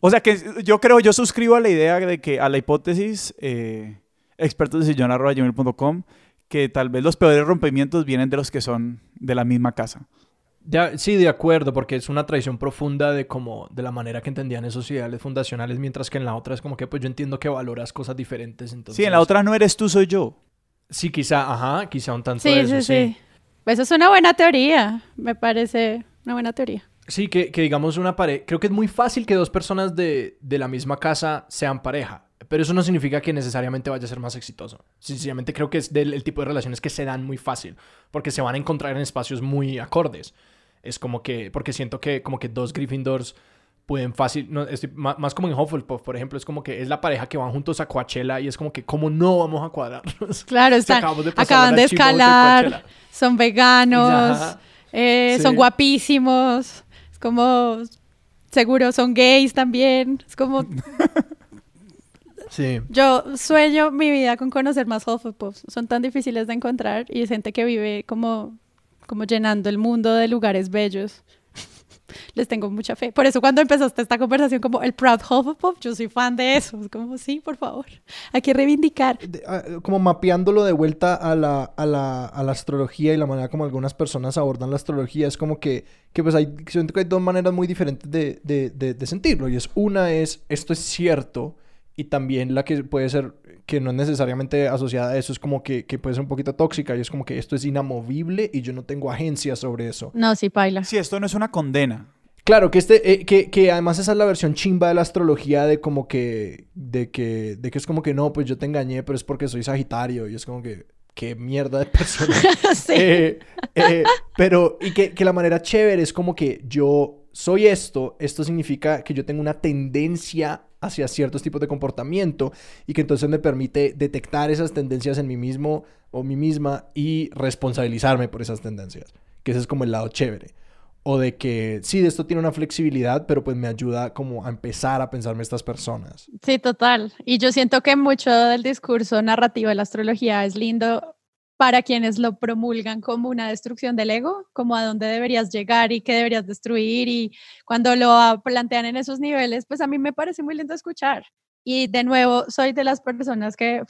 O sea que yo creo, yo suscribo a la idea de que, a la hipótesis, eh, expertos de sillón que tal vez los peores rompimientos vienen de los que son de la misma casa. Sí, de acuerdo, porque es una traición profunda de como, de la manera que entendían esos ideales fundacionales, mientras que en la otra es como que pues yo entiendo que valoras cosas diferentes, entonces... Sí, en la otra no eres tú, soy yo. Sí, quizá, ajá, quizá un tanto Sí, eso, sí, sí. Eso es una buena teoría. Me parece una buena teoría. Sí, que, que digamos una pareja. Creo que es muy fácil que dos personas de, de la misma casa sean pareja. Pero eso no significa que necesariamente vaya a ser más exitoso. Sencillamente creo que es del el tipo de relaciones que se dan muy fácil. Porque se van a encontrar en espacios muy acordes. Es como que. Porque siento que como que dos Gryffindors pueden fácil. No, estoy- ma- más, como en Hufflepuff, por ejemplo. Es como que es la pareja que van juntos a Coachella. Y es como que, ¿cómo no vamos a cuadrarnos? Claro, están, acabamos de pasar acaban de escalar, son veganos, eh, Sí. son guapísimos. Es como, seguro son gays también. Es como, Sí. yo sueño mi vida con conocer más Hufflepuffs. Son tan difíciles de encontrar y es gente que vive como, como llenando el mundo de lugares bellos. Les tengo mucha fe. Por eso cuando empezaste esta conversación como el Proud Hufflepuff, yo soy fan de eso. Es como, sí, por favor. Hay que reivindicar. de- ah, como mapeándolo de vuelta a la, a, la, a la astrología y la manera como algunas personas abordan la astrología, es como que, que pues hay, siento que hay dos maneras muy diferentes de, de, de sentirlo. Y es una es, esto es cierto, y también la que puede ser, que no es necesariamente asociada a eso, es como que, que puede ser un poquito tóxica, y es como que esto es inamovible y yo no tengo agencia sobre eso. No, sí, paila. Si esto no es una condena. Claro, que este, eh, que, que además esa es la versión chimba de la astrología de como que, de que, de que es como que no, pues yo te engañé, pero es porque soy Sagitario y es como que, qué mierda de persona. sí. Eh, eh, pero, y que, que la manera chévere es como que yo soy esto, esto significa que yo tengo una tendencia hacia ciertos tipos de comportamiento y que entonces me permite detectar esas tendencias en mí mismo o mí misma y responsabilizarme por esas tendencias, que ese es como el lado chévere. O de que sí, de esto tiene una flexibilidad, pero pues me ayuda como a empezar a pensarme estas personas. Sí, total. Y yo siento que mucho del discurso narrativo de la astrología es lindo para quienes lo promulgan como una destrucción del ego, como a dónde deberías llegar y qué deberías destruir. Y cuando lo plantean en esos niveles, pues a mí me parece muy lindo escuchar. Y de nuevo, soy de las personas que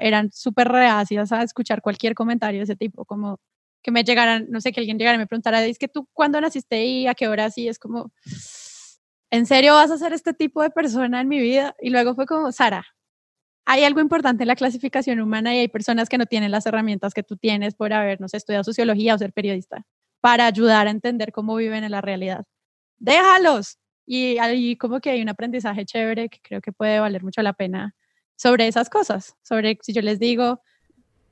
eran súper reacias a escuchar cualquier comentario de ese tipo, como que me llegaran, no sé, que alguien llegara y me preguntara, es que tú, ¿cuándo naciste y a qué hora? Así es como, ¿en serio vas a ser este tipo de persona en mi vida? Y luego fue como, Sara, hay algo importante en la clasificación humana y hay personas que no tienen las herramientas que tú tienes por haber, no sé, estudiado sociología o ser periodista, para ayudar a entender cómo viven en la realidad. Déjalos. Y ahí como que hay un aprendizaje chévere que creo que puede valer mucho la pena sobre esas cosas, sobre si yo les digo,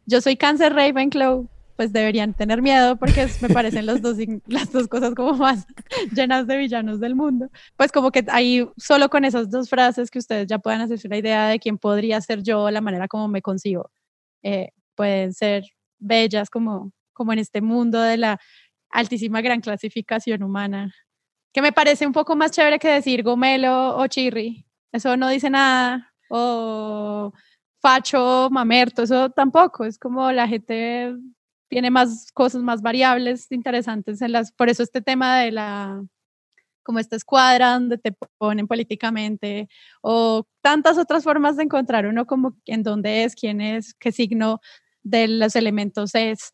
yo soy cáncer Ravenclaw, pues deberían tener miedo porque me parecen los dos, las dos cosas como más llenas de villanos del mundo. Pues como que ahí solo con esas dos frases que ustedes ya puedan hacerse una idea de quién podría ser yo, la manera como me consigo, eh, pueden ser bellas como, como en este mundo de la altísima gran clasificación humana, que me parece un poco más chévere que decir gomelo o chirri. Eso no dice nada. O facho, mamerto, eso tampoco. Es como la gente tiene más cosas, más variables interesantes en las, por eso este tema de la, como esta escuadra donde te ponen políticamente, o tantas otras formas de encontrar uno como en dónde es, quién es, qué signo de los elementos es.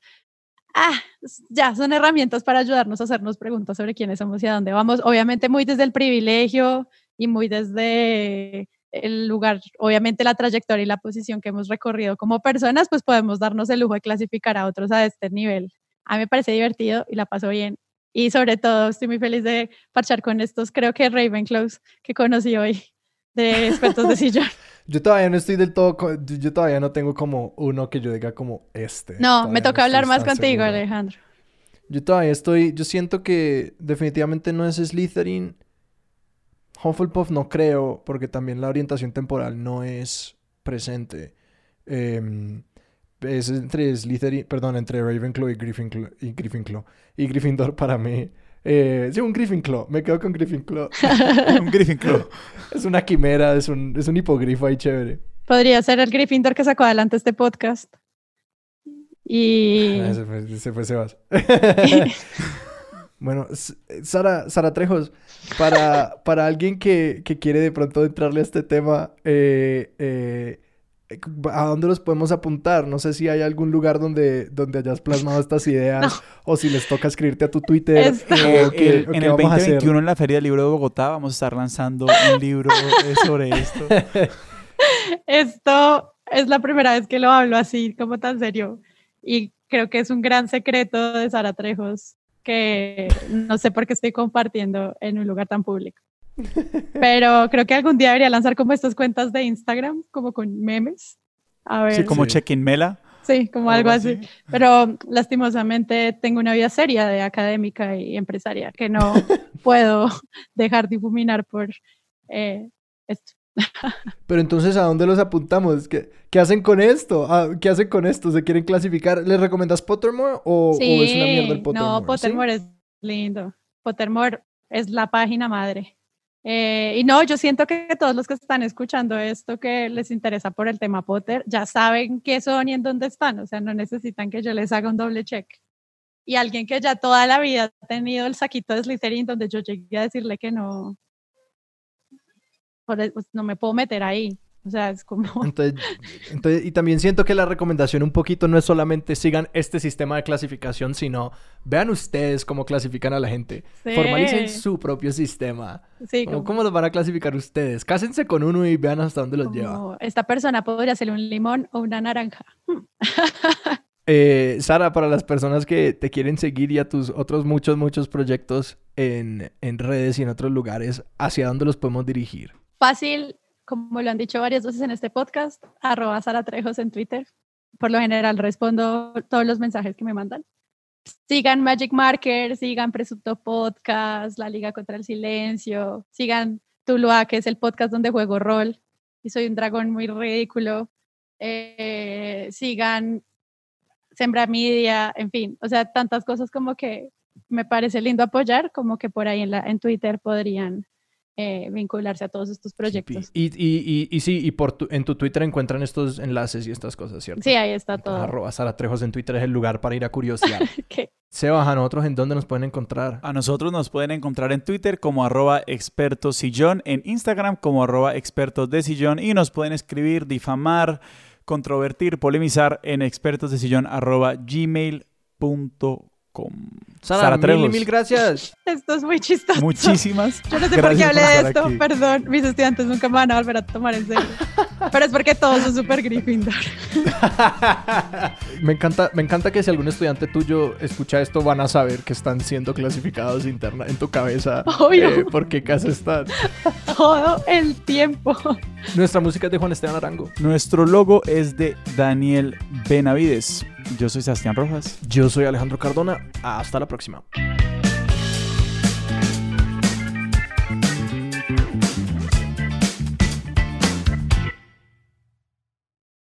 Ah, ya, son herramientas para ayudarnos a hacernos preguntas sobre quiénes somos y a dónde vamos. Obviamente muy desde el privilegio y muy desde el lugar, obviamente la trayectoria y la posición que hemos recorrido como personas, pues podemos darnos el lujo de clasificar a otros a este nivel. A mí me parece divertido y la paso bien. Y sobre todo estoy muy feliz de parchar con estos, creo que Ravenclaws que conocí hoy, de expertos de sillón. Yo todavía no estoy del todo, yo todavía no tengo como uno que yo diga como este. No, me toca hablar más contigo, Alejandro. Yo todavía estoy, yo siento que definitivamente no es Slytherin Hufflepuff no creo, porque también la orientación temporal no es presente. Em, es entre Slytherin, perdón, entre Ravenclaw y Gryffindor. Y, Gryffindor, y Gryffindor para mí. Eh, sí, un Gryffindor. Me quedo con Gryffindor. un Gryffindor. es una quimera, es un, es un hipogrifo ahí chévere. Podría ser el Gryffindor que sacó adelante este podcast. Y... Ah, ese, fue, ese fue Sebas. Bueno, Sara, Sara Trejos, para, para alguien que, quiere de pronto entrarle a este tema, eh, eh, ¿a dónde los podemos apuntar? No sé si hay algún lugar donde, donde hayas plasmado estas ideas o si les toca escribirte a tu Twitter. Eh, en el 2021 en la Feria del Libro de Bogotá vamos a estar lanzando un libro sobre esto. Esto es la primera vez que lo hablo así, como tan serio. Y creo que es un gran secreto de Sara Trejos que no sé por qué estoy compartiendo en un lugar tan público. Pero creo que algún día debería lanzar como estas cuentas de Instagram, como con memes. A ver. Sí, como check-in Mela. Sí, como algo, así. Pero lastimosamente tengo una vida seria de académica y empresaria que no puedo dejar difuminar por eh, esto. Pero entonces, ¿a dónde los apuntamos? ¿Qué, qué hacen con esto? Ah, ¿Qué hacen con esto? ¿Se quieren clasificar? ¿Les recomiendas Pottermore o, es una mierda el Pottermore? No, Pottermore es lindo. Pottermore es la página madre. Eh, y no, yo siento que todos los que están escuchando esto que les interesa por el tema Potter ya saben qué son y en dónde están. O sea, no necesitan que yo les haga un doble check. Y alguien que ya toda la vida ha tenido el saquito de Slytherin donde yo llegué a decirle que no, pues, no me puedo meter ahí. O sea, es como... Entonces, y también siento que la recomendación un poquito no es solamente sigan este sistema de clasificación, sino vean ustedes cómo clasifican a la gente. Formalicen su propio sistema. Sí, ¿Cómo los van a clasificar ustedes? Cásense con uno y vean hasta dónde los lleva. Esta persona podría ser un limón o una naranja. eh, Sara, para las personas que te quieren seguir y a tus otros muchos, muchos proyectos en, en redes y en otros lugares, ¿hacia dónde los podemos dirigir? Fácil, como lo han dicho varias veces en este podcast, arroba Sara Trejos en Twitter. Por lo general respondo todos los mensajes que me mandan. Sigan Magic Marker, sigan Presunto Podcast, La Liga contra el Silencio, sigan Tuluá, que es el podcast donde juego rol y soy un dragón muy ridículo. Eh, sigan Sembra Media, en fin, o sea, tantas cosas como que me parece lindo apoyar, como que por ahí en, la, en Twitter podrían eh, vincularse a todos estos proyectos. Y, y, y, sí, y por en tu Twitter encuentran estos enlaces y estas cosas, ¿cierto? Sí, ahí está todo. Arroba Sara Trejos en Twitter es el lugar para ir a curiosidad. Se bajan ¿a nosotros en dónde nos pueden encontrar? A nosotros nos pueden encontrar en Twitter como arroba expertos sillón, en Instagram como arroba expertos de sillón y nos pueden escribir, difamar, controvertir, polemizar en expertos de sillón arroba gmail.com. Sara, mil, mil gracias. Esto es muy chistoso. Muchísimas. Yo no sé por qué hablé de esto, perdón. Mis estudiantes nunca me van a volver a tomar en serio. Pero es porque todos son súper Gryffindor. me, encanta, me encanta que si algún estudiante tuyo escucha esto, van a saber que están siendo clasificados interna en tu cabeza. Obvio. Eh, ¿Por qué casa están? Todo el tiempo. Nuestra música es de Juan Esteban Arango. Nuestro logo es de Daniel Benavides. Yo soy Sebastián Rojas. Yo soy Alejandro Cardona. Hasta la próxima.